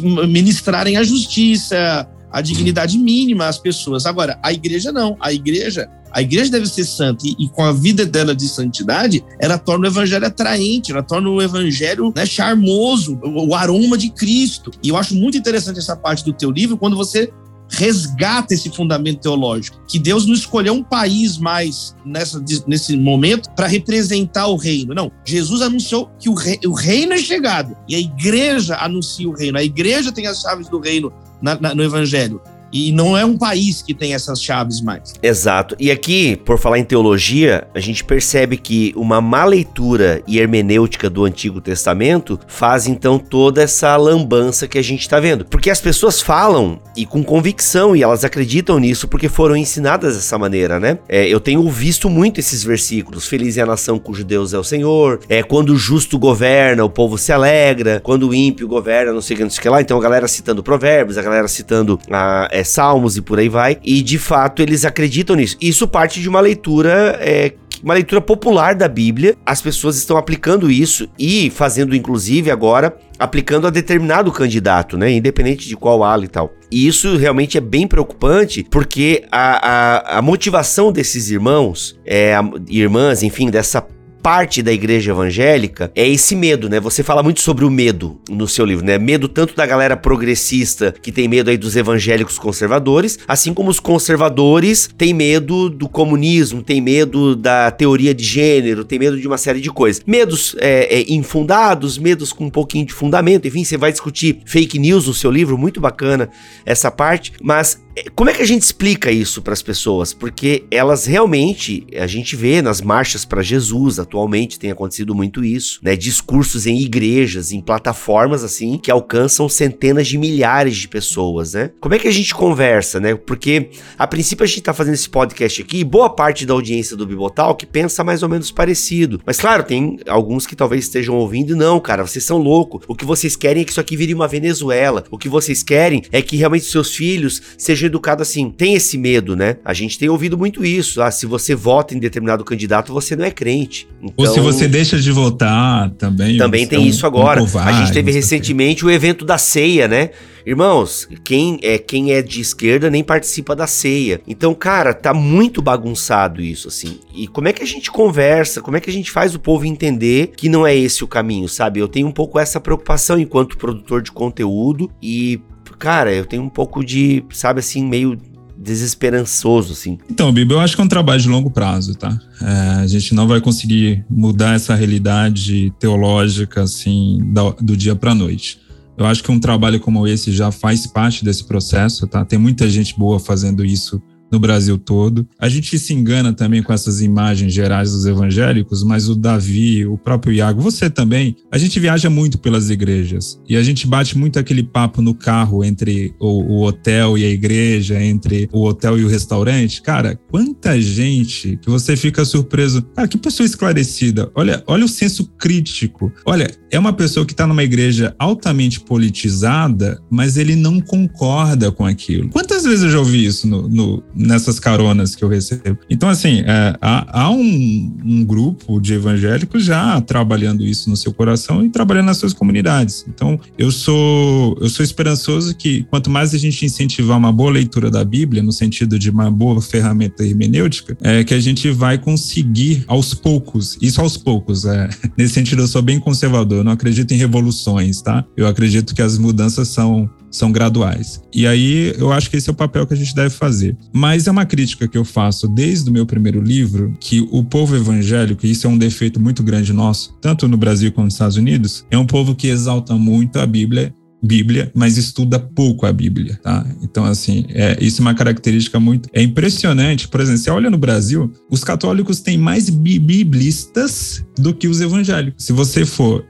ministrarem a justiça, a dignidade mínima às pessoas. Agora, a igreja não. A igreja a igreja deve ser santa e, e, com a vida dela de santidade, ela torna o evangelho atraente, ela torna o evangelho né, charmoso, o, o aroma de Cristo. E eu acho muito interessante essa parte do teu livro, quando você resgata esse fundamento teológico, que Deus não escolheu um país mais nessa, nesse momento para representar o reino. Não, Jesus anunciou que o, rei, o reino é chegado e a igreja anuncia o reino. A igreja tem as chaves do reino na, na, no evangelho. E não é um país que tem essas chaves mais. Exato. E aqui, por falar em teologia, a gente percebe que uma má leitura e hermenêutica do Antigo Testamento faz então toda essa lambança que a gente está vendo. Porque as pessoas falam e com convicção e elas acreditam nisso porque foram ensinadas dessa maneira, né? É, eu tenho visto muito esses versículos. Feliz é a nação cujo Deus é o Senhor. É quando o justo governa, o povo se alegra. Quando o ímpio governa, não sei o que, não sei o que lá. Então a galera citando provérbios, a galera citando a é, salmos e por aí vai. E de fato eles acreditam nisso. Isso parte de uma leitura é, uma leitura popular da Bíblia. As pessoas estão aplicando isso e fazendo, inclusive, agora, aplicando a determinado candidato, né? Independente de qual ala e tal. E isso realmente é bem preocupante, porque a, a, a motivação desses irmãos, é, a, irmãs, enfim, dessa parte da igreja evangélica é esse medo, né? Você fala muito sobre o medo no seu livro, né? Medo tanto da galera progressista que tem medo aí dos evangélicos conservadores, assim como os conservadores têm medo do comunismo, tem medo da teoria de gênero, tem medo de uma série de coisas. Medos é, é, infundados, medos com um pouquinho de fundamento, enfim, você vai discutir fake news no seu livro, muito bacana essa parte, mas como é que a gente explica isso para as pessoas? Porque elas realmente, a gente vê nas marchas para Jesus atualmente tem acontecido muito isso, né? Discursos em igrejas, em plataformas assim, que alcançam centenas de milhares de pessoas, né? Como é que a gente conversa, né? Porque a princípio a gente tá fazendo esse podcast aqui, e boa parte da audiência do Bibotal que pensa mais ou menos parecido. Mas claro, tem alguns que talvez estejam ouvindo não, cara, vocês são loucos. O que vocês querem é que isso aqui vire uma Venezuela. O que vocês querem é que realmente seus filhos sejam educado assim. Tem esse medo, né? A gente tem ouvido muito isso. Ah, se você vota em determinado candidato, você não é crente. Então, Ou se então você deixa de votar também. Também tem é isso agora. A gente teve recentemente o evento da ceia, né? Irmãos, quem é quem é de esquerda nem participa da ceia. Então, cara, tá muito bagunçado isso assim. E como é que a gente conversa? Como é que a gente faz o povo entender que não é esse o caminho, sabe? Eu tenho um pouco essa preocupação enquanto produtor de conteúdo e cara, eu tenho um pouco de, sabe assim, meio desesperançoso, assim. Então, Bibi, eu acho que é um trabalho de longo prazo, tá? É, a gente não vai conseguir mudar essa realidade teológica, assim, do, do dia para noite. Eu acho que um trabalho como esse já faz parte desse processo, tá? Tem muita gente boa fazendo isso no Brasil todo. A gente se engana também com essas imagens gerais dos evangélicos, mas o Davi, o próprio Iago, você também, a gente viaja muito pelas igrejas e a gente bate muito aquele papo no carro entre o, o hotel e a igreja, entre o hotel e o restaurante. Cara, quanta gente que você fica surpreso. Cara, que pessoa esclarecida. Olha, olha o senso crítico. Olha, é uma pessoa que está numa igreja altamente politizada, mas ele não concorda com aquilo. Quantas vezes eu já ouvi isso no, no nessas caronas que eu recebo. Então, assim, é, há, há um, um, grupo de evangélicos já trabalhando isso no seu coração e trabalhando nas suas comunidades. Então, eu sou, eu sou esperançoso que quanto mais a gente incentivar uma boa leitura da Bíblia, no sentido de uma boa ferramenta hermenêutica, é que a gente vai conseguir aos poucos, isso aos poucos, é, [laughs] nesse sentido eu sou bem conservador, eu não acredito em revoluções, tá? Eu acredito que as mudanças são são graduais. E aí eu acho que esse é o papel que a gente deve fazer. Mas é uma crítica que eu faço desde o meu primeiro livro, que o povo evangélico, e isso é um defeito muito grande nosso, tanto no Brasil como nos Estados Unidos, é um povo que exalta muito a Bíblia Bíblia, mas estuda pouco a Bíblia, tá? Então, assim, é, isso é uma característica muito... É impressionante, por exemplo, você olha no Brasil, os católicos têm mais biblistas do que os evangélicos. Se você for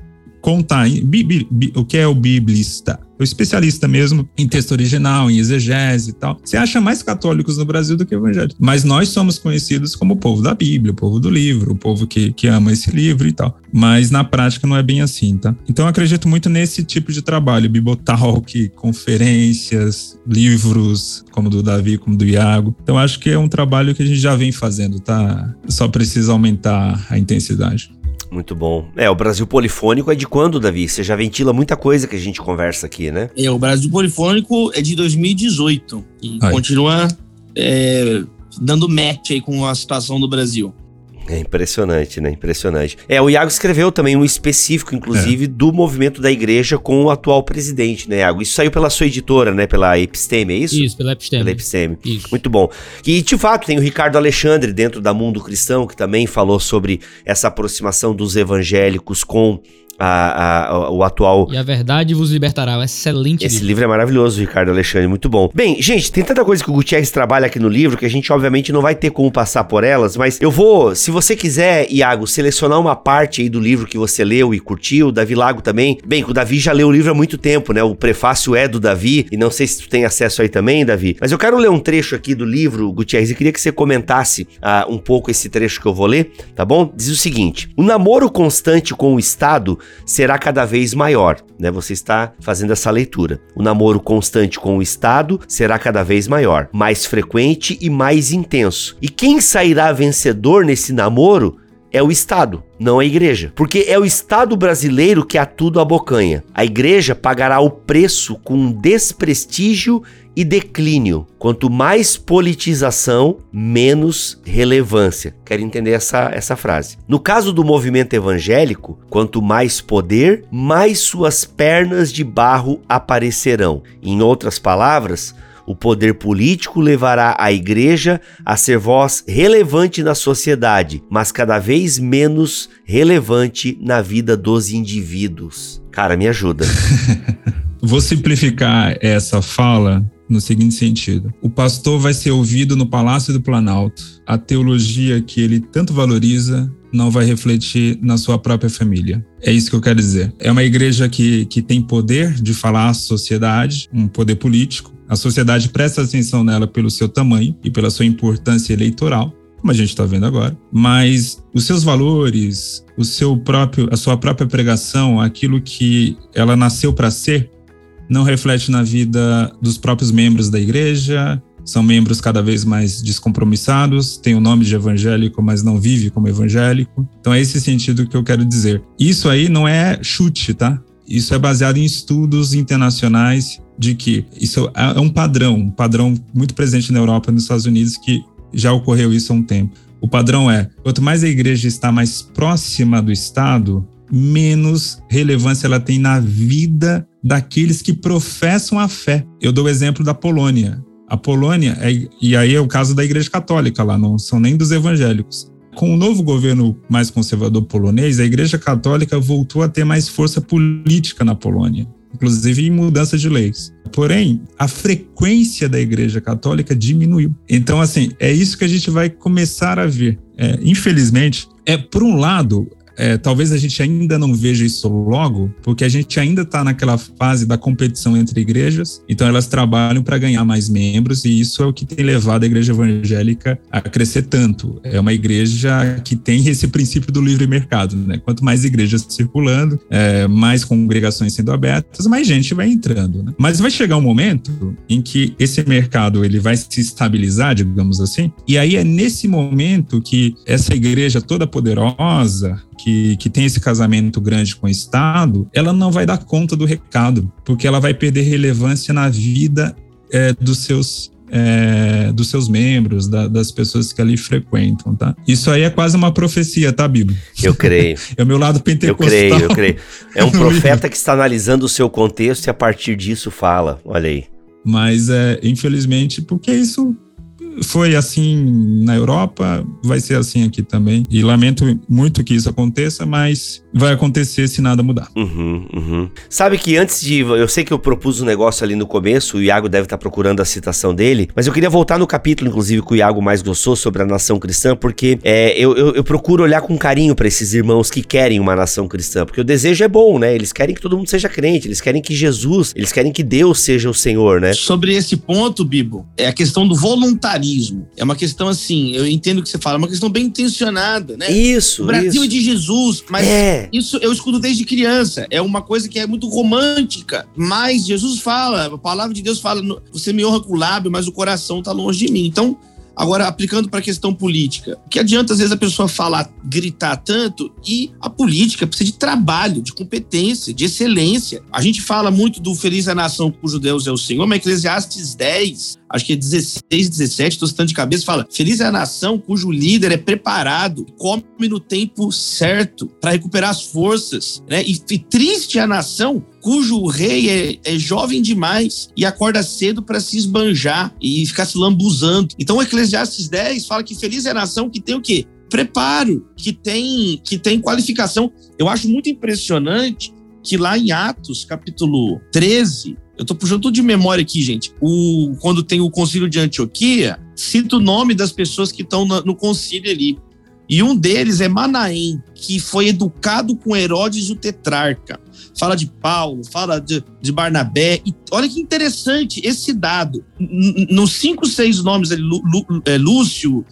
contar bi, o que é o biblista, o especialista mesmo em texto original, em exegese e tal. Você acha mais católicos no Brasil do que evangélicos. Mas nós somos conhecidos como o povo da Bíblia, o povo do livro, o povo que, que ama esse livro e tal. Mas na prática não é bem assim, tá? Então eu acredito muito nesse tipo de trabalho, bibotalk, conferências, livros, como do Davi, como do Iago. Então acho que é um trabalho que a gente já vem fazendo, tá? Só precisa aumentar a intensidade. Muito bom. É, o Brasil Polifônico é de quando, Davi? Você já ventila muita coisa que a gente conversa aqui, né? É, o Brasil Polifônico é de 2018 e Ai. continua é, dando match aí com a situação do Brasil. É impressionante, né? Impressionante. É, o Iago escreveu também um específico, inclusive, é. do movimento da igreja com o atual presidente, né, Iago? Isso saiu pela sua editora, né? Pela Episteme, é isso? Isso, pela Episteme. Pela Episteme. Isso. Muito bom. E, de fato, tem o Ricardo Alexandre, dentro da Mundo Cristão, que também falou sobre essa aproximação dos evangélicos com a, a, o atual. E a verdade vos libertará. É um excelente Esse livro. livro é maravilhoso, Ricardo Alexandre, muito bom. Bem, gente, tem tanta coisa que o Gutierrez trabalha aqui no livro que a gente, obviamente, não vai ter como passar por elas, mas eu vou, se você quiser, Iago, selecionar uma parte aí do livro que você leu e curtiu, Davi Lago também. Bem, o Davi já leu o livro há muito tempo, né? O prefácio é do Davi, e não sei se tu tem acesso aí também, Davi, mas eu quero ler um trecho aqui do livro, Gutierrez, e queria que você comentasse uh, um pouco esse trecho que eu vou ler, tá bom? Diz o seguinte: o namoro constante com o Estado será cada vez maior, né? Você está fazendo essa leitura. O namoro constante com o Estado será cada vez maior, mais frequente e mais intenso. E quem sairá vencedor nesse namoro é o Estado. Não a igreja. Porque é o Estado brasileiro que a tudo abocanha. A igreja pagará o preço com desprestígio e declínio. Quanto mais politização, menos relevância. Quero entender essa, essa frase. No caso do movimento evangélico, quanto mais poder, mais suas pernas de barro aparecerão. Em outras palavras, o poder político levará a igreja a ser voz relevante na sociedade, mas cada vez menos relevante na vida dos indivíduos. Cara, me ajuda. [laughs] Vou simplificar essa fala no seguinte sentido: o pastor vai ser ouvido no Palácio do Planalto. A teologia que ele tanto valoriza não vai refletir na sua própria família. É isso que eu quero dizer. É uma igreja que, que tem poder de falar à sociedade, um poder político. A sociedade presta atenção nela pelo seu tamanho e pela sua importância eleitoral, como a gente está vendo agora. Mas os seus valores, o seu próprio, a sua própria pregação, aquilo que ela nasceu para ser, não reflete na vida dos próprios membros da igreja, são membros cada vez mais descompromissados, tem o nome de evangélico, mas não vive como evangélico. Então é esse sentido que eu quero dizer. Isso aí não é chute, tá? Isso é baseado em estudos internacionais de que isso é um padrão, um padrão muito presente na Europa e nos Estados Unidos que já ocorreu isso há um tempo. O padrão é, quanto mais a igreja está mais próxima do Estado, menos relevância ela tem na vida daqueles que professam a fé. Eu dou o exemplo da Polônia. A Polônia, é, e aí é o caso da Igreja Católica lá, não são nem dos evangélicos. Com o novo governo mais conservador polonês, a Igreja Católica voltou a ter mais força política na Polônia, inclusive em mudança de leis. Porém, a frequência da Igreja Católica diminuiu. Então, assim, é isso que a gente vai começar a ver. É, infelizmente, é por um lado, é, talvez a gente ainda não veja isso logo, porque a gente ainda está naquela fase da competição entre igrejas, então elas trabalham para ganhar mais membros, e isso é o que tem levado a igreja evangélica a crescer tanto. É uma igreja que tem esse princípio do livre mercado, né? Quanto mais igrejas circulando, é, mais congregações sendo abertas, mais gente vai entrando. Né? Mas vai chegar um momento em que esse mercado ele vai se estabilizar, digamos assim, e aí é nesse momento que essa igreja toda poderosa, que, que tem esse casamento grande com o Estado, ela não vai dar conta do recado, porque ela vai perder relevância na vida é, dos seus é, dos seus membros, da, das pessoas que ali frequentam, tá? Isso aí é quase uma profecia, tá, Bíblia? Eu creio. [laughs] é o meu lado pentecostal. Eu creio, eu creio. É um [laughs] profeta que está analisando o seu contexto e a partir disso fala, olha aí. Mas, é, infelizmente, porque isso foi assim na Europa, vai ser assim aqui também. E lamento muito que isso aconteça, mas vai acontecer se nada mudar. Uhum, uhum. Sabe que antes de. Eu sei que eu propus um negócio ali no começo, o Iago deve estar procurando a citação dele, mas eu queria voltar no capítulo, inclusive, que o Iago mais gostou sobre a nação cristã, porque é, eu, eu, eu, procuro olhar com carinho para esses irmãos que querem uma nação cristã, porque o desejo é bom, né? Eles querem que todo mundo seja crente, eles querem que Jesus, eles querem que Deus seja o Senhor, né? Sobre esse ponto, Bibo, é a questão do voluntarismo. É uma questão assim, eu entendo o que você fala, é uma questão bem intencionada, né? Isso. O Brasil isso. é de Jesus, mas. É. Isso eu escuto desde criança. É uma coisa que é muito romântica. Mas Jesus fala, a palavra de Deus fala: você me honra com o lábio, mas o coração está longe de mim. Então, Agora, aplicando para a questão política, que adianta às vezes a pessoa falar, gritar tanto e a política precisa de trabalho, de competência, de excelência. A gente fala muito do feliz a nação cujo Deus é o Senhor, mas Eclesiastes 10, acho que é 16, 17, estou citando de cabeça, fala: Feliz é a nação cujo líder é preparado, come no tempo certo para recuperar as forças, né? E, e triste é a nação cujo rei é, é, jovem demais e acorda cedo para se esbanjar e ficar se lambuzando. Então, o Eclesiastes 10 fala que feliz é a nação que tem o quê? Preparo, que tem, que tem qualificação. Eu acho muito impressionante que lá em Atos, capítulo 13, eu tô puxando tudo de memória aqui, gente. O, quando tem o concílio de Antioquia, cita o nome das pessoas que estão no, no concílio ali. E um deles é Manaém, que foi educado com Herodes o tetrarca fala de Paulo, fala de, de Barnabé. E olha que interessante esse dado. Nos cinco, seis nomes é, Lúcio,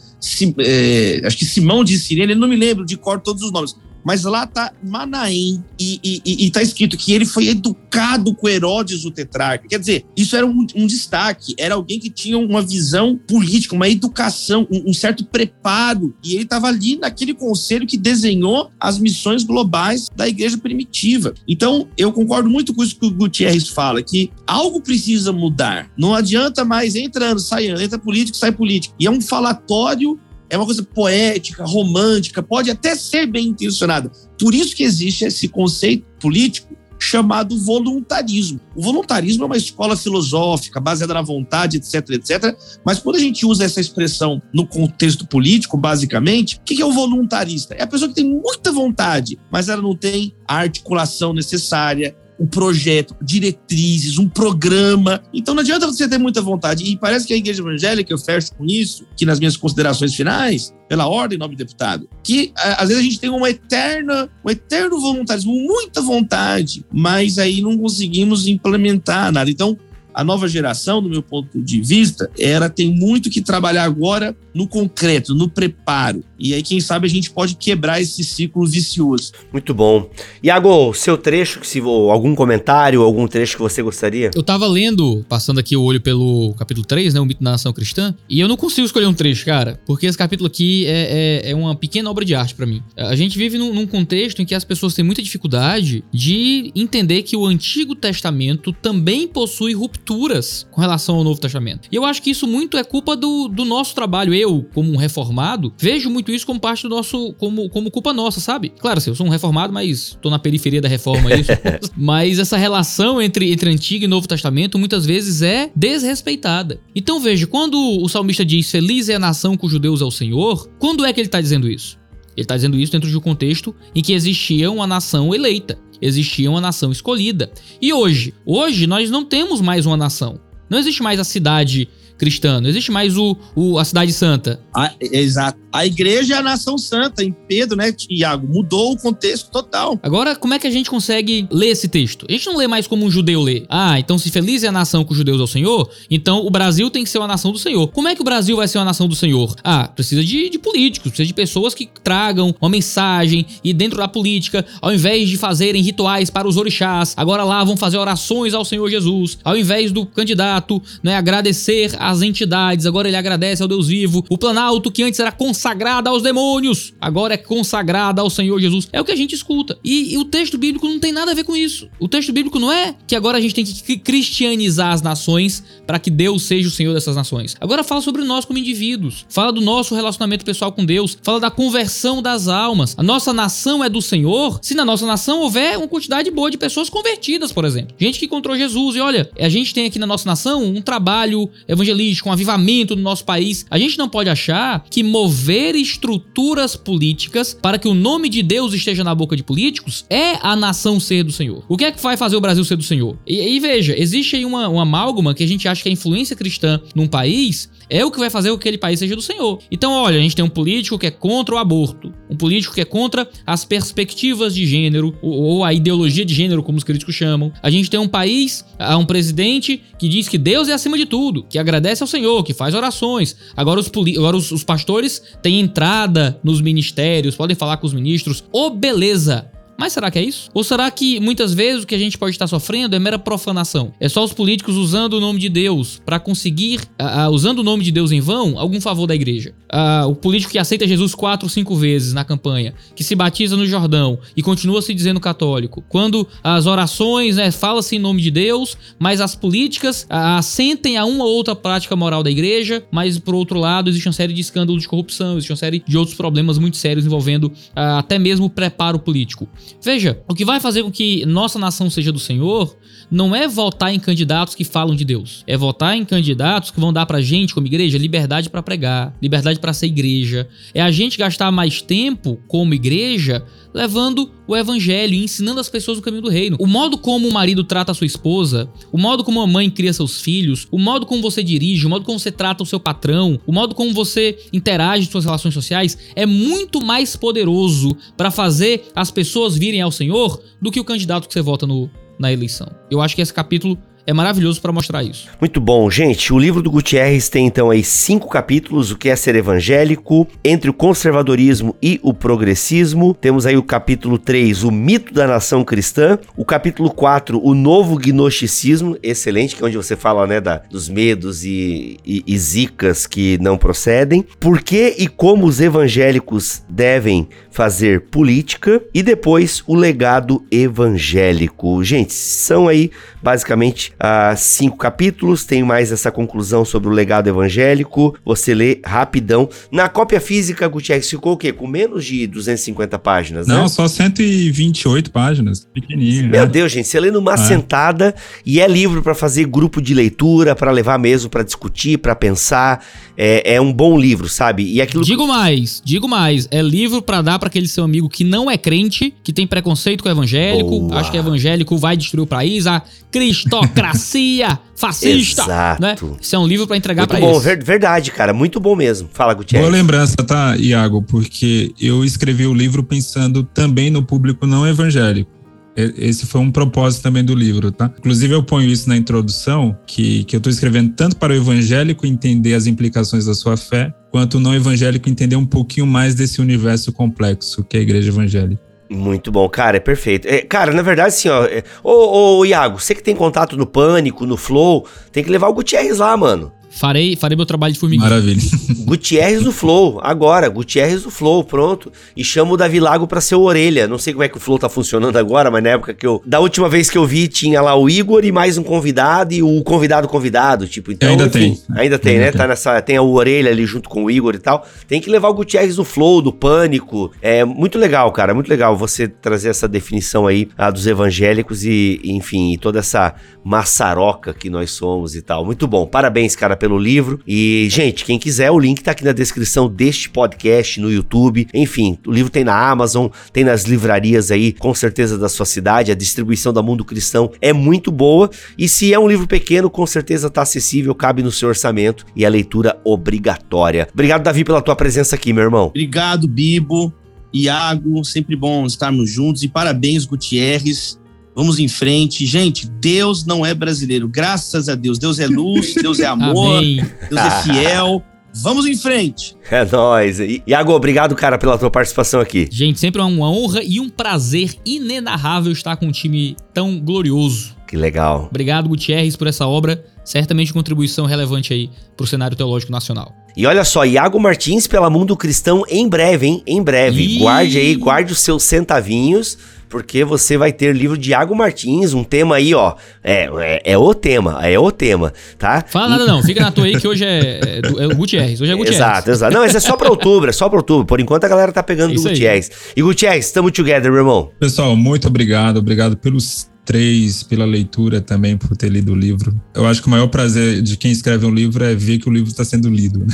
é, acho que Simão de Sirene, não me lembro de cor todos os nomes. Mas lá tá Manaém e, e, e, e tá escrito que ele foi educado com Herodes o tetrarca. Quer dizer, isso era um, um destaque, era alguém que tinha uma visão política, uma educação, um, um certo preparo. E ele estava ali naquele conselho que desenhou as missões globais da igreja primitiva. Então, eu concordo muito com isso que o Gutierrez fala, que algo precisa mudar. Não adianta mais entrando, saindo, entra político, sai político. E é um falatório é uma coisa poética, romântica, pode até ser bem intencionada. Por isso que existe esse conceito político chamado voluntarismo. O voluntarismo é uma escola filosófica baseada na vontade, etc, etc. Mas quando a gente usa essa expressão no contexto político, basicamente, o que é o voluntarista? É a pessoa que tem muita vontade, mas ela não tem a articulação necessária, um projeto, diretrizes, um programa. Então não adianta você ter muita vontade. E parece que a igreja evangélica, eu fecho com isso, que nas minhas considerações finais, pela ordem, nobre deputado, que às vezes a gente tem uma eterna, um eterno voluntarismo, muita vontade, mas aí não conseguimos implementar nada. Então, a nova geração, do meu ponto de vista, ela tem muito que trabalhar agora no concreto, no preparo. E aí, quem sabe, a gente pode quebrar esse ciclo vicioso. Muito bom. Iago, seu trecho, se algum comentário, algum trecho que você gostaria? Eu tava lendo, passando aqui o olho pelo capítulo 3, né? O mito da nação cristã, e eu não consigo escolher um trecho, cara, porque esse capítulo aqui é, é, é uma pequena obra de arte para mim. A gente vive num, num contexto em que as pessoas têm muita dificuldade de entender que o Antigo Testamento também possui rupturas com relação ao Novo Testamento. E eu acho que isso muito é culpa do, do nosso trabalho. Eu, como um reformado, vejo muito isso como parte do nosso. como, como culpa nossa, sabe? Claro, assim, eu sou um reformado, mas tô na periferia da reforma, é isso. [laughs] mas essa relação entre, entre Antigo e Novo Testamento muitas vezes é desrespeitada. Então veja, quando o salmista diz: Feliz é a nação cujo Deus é o Senhor, quando é que ele tá dizendo isso? Ele está dizendo isso dentro de um contexto em que existia uma nação eleita, existia uma nação escolhida. E hoje, hoje nós não temos mais uma nação. Não existe mais a cidade cristã, não existe mais o, o a cidade santa. Ah, exato. A igreja é a nação santa, em Pedro, né, Tiago? Mudou o contexto total. Agora, como é que a gente consegue ler esse texto? A gente não lê mais como um judeu lê. Ah, então se feliz é a nação com os judeus ao Senhor, então o Brasil tem que ser uma nação do Senhor. Como é que o Brasil vai ser uma nação do Senhor? Ah, precisa de, de políticos, precisa de pessoas que tragam uma mensagem e dentro da política, ao invés de fazerem rituais para os orixás, agora lá vão fazer orações ao Senhor Jesus. Ao invés do candidato, né, agradecer às entidades, agora ele agradece ao Deus vivo. O Planalto, que antes era consagrado aos demônios, agora é consagrada ao Senhor Jesus. É o que a gente escuta. E, e, o texto bíblico não tem nada a ver com isso. O texto bíblico não é que agora a gente tem que cristianizar as nações para que Deus seja o Senhor dessas nações. Agora fala sobre nós como indivíduos, fala do nosso relacionamento pessoal com Deus, fala da conversão das almas. A nossa nação é do Senhor se na nossa nação houver uma quantidade boa de pessoas convertidas, por exemplo. Gente que encontrou Jesus. E olha, a gente tem aqui na nossa nação um trabalho evangelístico, um avivamento no nosso país. A gente não pode achar que mover mover estruturas políticas para que o nome de Deus esteja na boca de políticos é a nação ser do Senhor. O que é que vai fazer o Brasil ser do Senhor? E, e veja, existe aí uma, uma amálgama que a gente acha que a influência cristã num país é o que vai fazer com que aquele país seja do Senhor. Então, olha, a gente tem um político que é contra o aborto, um político que é contra as perspectivas de gênero, ou, ou a ideologia de gênero, como os críticos chamam. A gente tem um país, um presidente que diz que Deus é acima de tudo, que agradece ao Senhor, que faz orações. Agora os, agora os, os pastores têm entrada nos ministérios, podem falar com os ministros. Ô, oh, beleza! Mas será que é isso? Ou será que muitas vezes o que a gente pode estar sofrendo é mera profanação? É só os políticos usando o nome de Deus para conseguir, uh, usando o nome de Deus em vão, algum favor da igreja? Uh, o político que aceita Jesus quatro cinco vezes na campanha, que se batiza no Jordão e continua se dizendo católico. Quando as orações, né, fala-se em nome de Deus, mas as políticas uh, assentem a uma ou outra prática moral da igreja, mas por outro lado existe uma série de escândalos de corrupção, existe uma série de outros problemas muito sérios envolvendo até mesmo o preparo político. Veja, o que vai fazer com que nossa nação seja do Senhor não é votar em candidatos que falam de Deus, é votar em candidatos que vão dar pra gente, como igreja, liberdade para pregar, liberdade para ser igreja. É a gente gastar mais tempo como igreja levando o evangelho e ensinando as pessoas o caminho do reino. O modo como o marido trata a sua esposa, o modo como a mãe cria seus filhos, o modo como você dirige, o modo como você trata o seu patrão, o modo como você interage com suas relações sociais é muito mais poderoso para fazer as pessoas virem ao Senhor do que o candidato que você vota no, na eleição. Eu acho que esse capítulo é maravilhoso para mostrar isso. Muito bom, gente. O livro do Gutierrez tem então aí cinco capítulos: o que é ser evangélico, entre o conservadorismo e o progressismo. Temos aí o capítulo 3, o mito da nação cristã. O capítulo 4, o novo gnosticismo, excelente, que é onde você fala né, da, dos medos e, e, e zicas que não procedem. Por que e como os evangélicos devem fazer política. E depois o legado evangélico. Gente, são aí basicamente uh, cinco capítulos. Tem mais essa conclusão sobre o legado evangélico. Você lê rapidão. Na cópia física, Gutierrez ficou o quê? Com menos de 250 páginas, Não, né? só 128 páginas. Pequenininho. Meu né? Deus, gente, você lê numa É. sentada e é livro pra fazer grupo de leitura, pra levar mesmo pra discutir, pra pensar. É, é um bom livro, sabe? E aquilo Digo mais, digo mais, é livro pra dar pra aquele seu amigo que não é crente, que tem preconceito com o evangélico, Boa. acha que evangélico vai destruir o país, a cristocracia [laughs] fascista, Exato. né? Isso é um livro pra entregar bom, eles. ver- verdade, cara. Muito bom mesmo. Fala, Boa Gutierrez. lembrança, tá, Iago? Porque eu escrevi o livro pensando também no público não evangélico. Esse foi um propósito também do livro, tá? Inclusive, eu ponho isso na introdução, que, que eu tô escrevendo tanto para o evangélico entender as implicações da sua fé, quanto o não evangélico entender um pouquinho mais desse universo complexo que é a igreja evangélica. Muito bom, cara, é perfeito. É, cara, na verdade, assim, ó. é- Ô, ô, Iago, você que tem contato no Pânico, no Flow, tem que levar o Gutierrez lá, mano. Farei, farei meu trabalho de formiguinha. Maravilha. [laughs] Gutierrez no Flow, agora, Gutierrez no Flow, pronto. E chama o Davi Lago pra ser o orelha. Não sei como é que o Flow tá funcionando agora, mas na época que eu. Da última vez que eu vi, tinha lá o Igor e mais um convidado e o convidado convidado, tipo, então. Ainda tem. Ainda tem, Ainda né? tem. Tá nessa. Tem o orelha ali junto com o Igor e tal. Tem que levar o Gutierrez no Flow, do Pânico. É muito legal, cara. Muito legal você trazer essa definição aí ah, dos evangélicos e, enfim, e toda essa maçaroca que nós somos e tal. Muito bom. Parabéns, cara, pelo livro. E, gente, quem quiser, o link tá aqui na descrição deste podcast no YouTube. Enfim, o livro tem na Amazon, tem nas livrarias aí, com certeza da sua cidade. A distribuição da Mundo Cristão é muito boa. E se é um livro pequeno, com certeza tá acessível, cabe no seu orçamento e a leitura obrigatória. Obrigado, Davi, pela tua presença aqui, meu irmão. Obrigado, Bibo, Iago, sempre bom estarmos juntos e parabéns, Gutierrez. Vamos em frente. Gente, Deus não é brasileiro, graças a Deus. Deus é luz, [laughs] Deus é amor, Amém. Deus é [laughs] fiel. Vamos em frente. É nóis. Iago, obrigado, cara, pela tua participação aqui. Gente, sempre é uma honra e um prazer inenarrável estar com um time tão glorioso. Que legal. Obrigado, Gutierrez, por essa obra. Certamente contribuição relevante aí pro cenário teológico nacional. E olha só, Iago Martins pela Mundo Cristão em breve, hein? Em breve. Ih. Guarde aí, guarde os seus centavinhos, porque você vai ter livro de Iago Martins, um tema aí, ó. É, é, é o tema, é o tema, tá? Fala nada não, fica na tua aí que hoje é, é, do- é o Gutierrez. Hoje é Gutierrez. Exato, exato. Não, mas é só pra outubro, é só pra outubro. Por enquanto a galera tá pegando do Isso aí. Gutierrez. E Gutierrez, tamo together, meu irmão. Pessoal, muito obrigado. Obrigado pelos três, pela leitura também, por ter lido o livro. Eu acho que o maior prazer de quem escreve um livro é ver que o livro está sendo lido. né?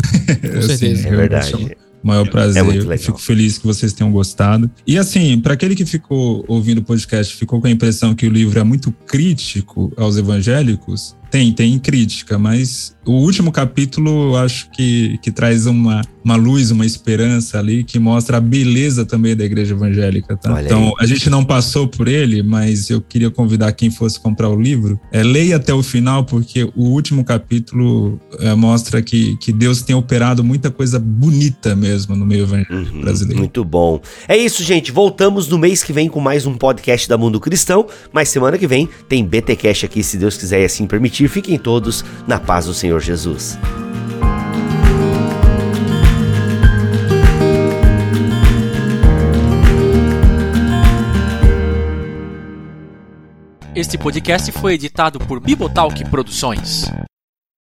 Com certeza. É verdade. Maior prazer. É Eu legal. fico feliz que vocês tenham gostado. E assim, para aquele que ficou ouvindo o podcast, ficou com a impressão que o livro é muito crítico aos evangélicos, tem, tem crítica, mas o último capítulo eu acho que, que traz uma, uma luz, uma esperança ali, que mostra a beleza também da igreja evangélica, tá? Então, a gente não passou por ele, mas eu queria convidar quem fosse comprar o livro, é, leia até o final, porque o último capítulo é, mostra que, que Deus tem operado muita coisa bonita mesmo no meio evangélico Uhum, brasileiro. Muito bom. É isso, gente. Voltamos no mês que vem com mais um podcast da Mundo Cristão. Mas semana que vem tem BT Cash aqui, se Deus quiser e assim permitir. Fiquem todos na paz do Senhor Jesus. Este podcast foi editado por Bibotalk Produções.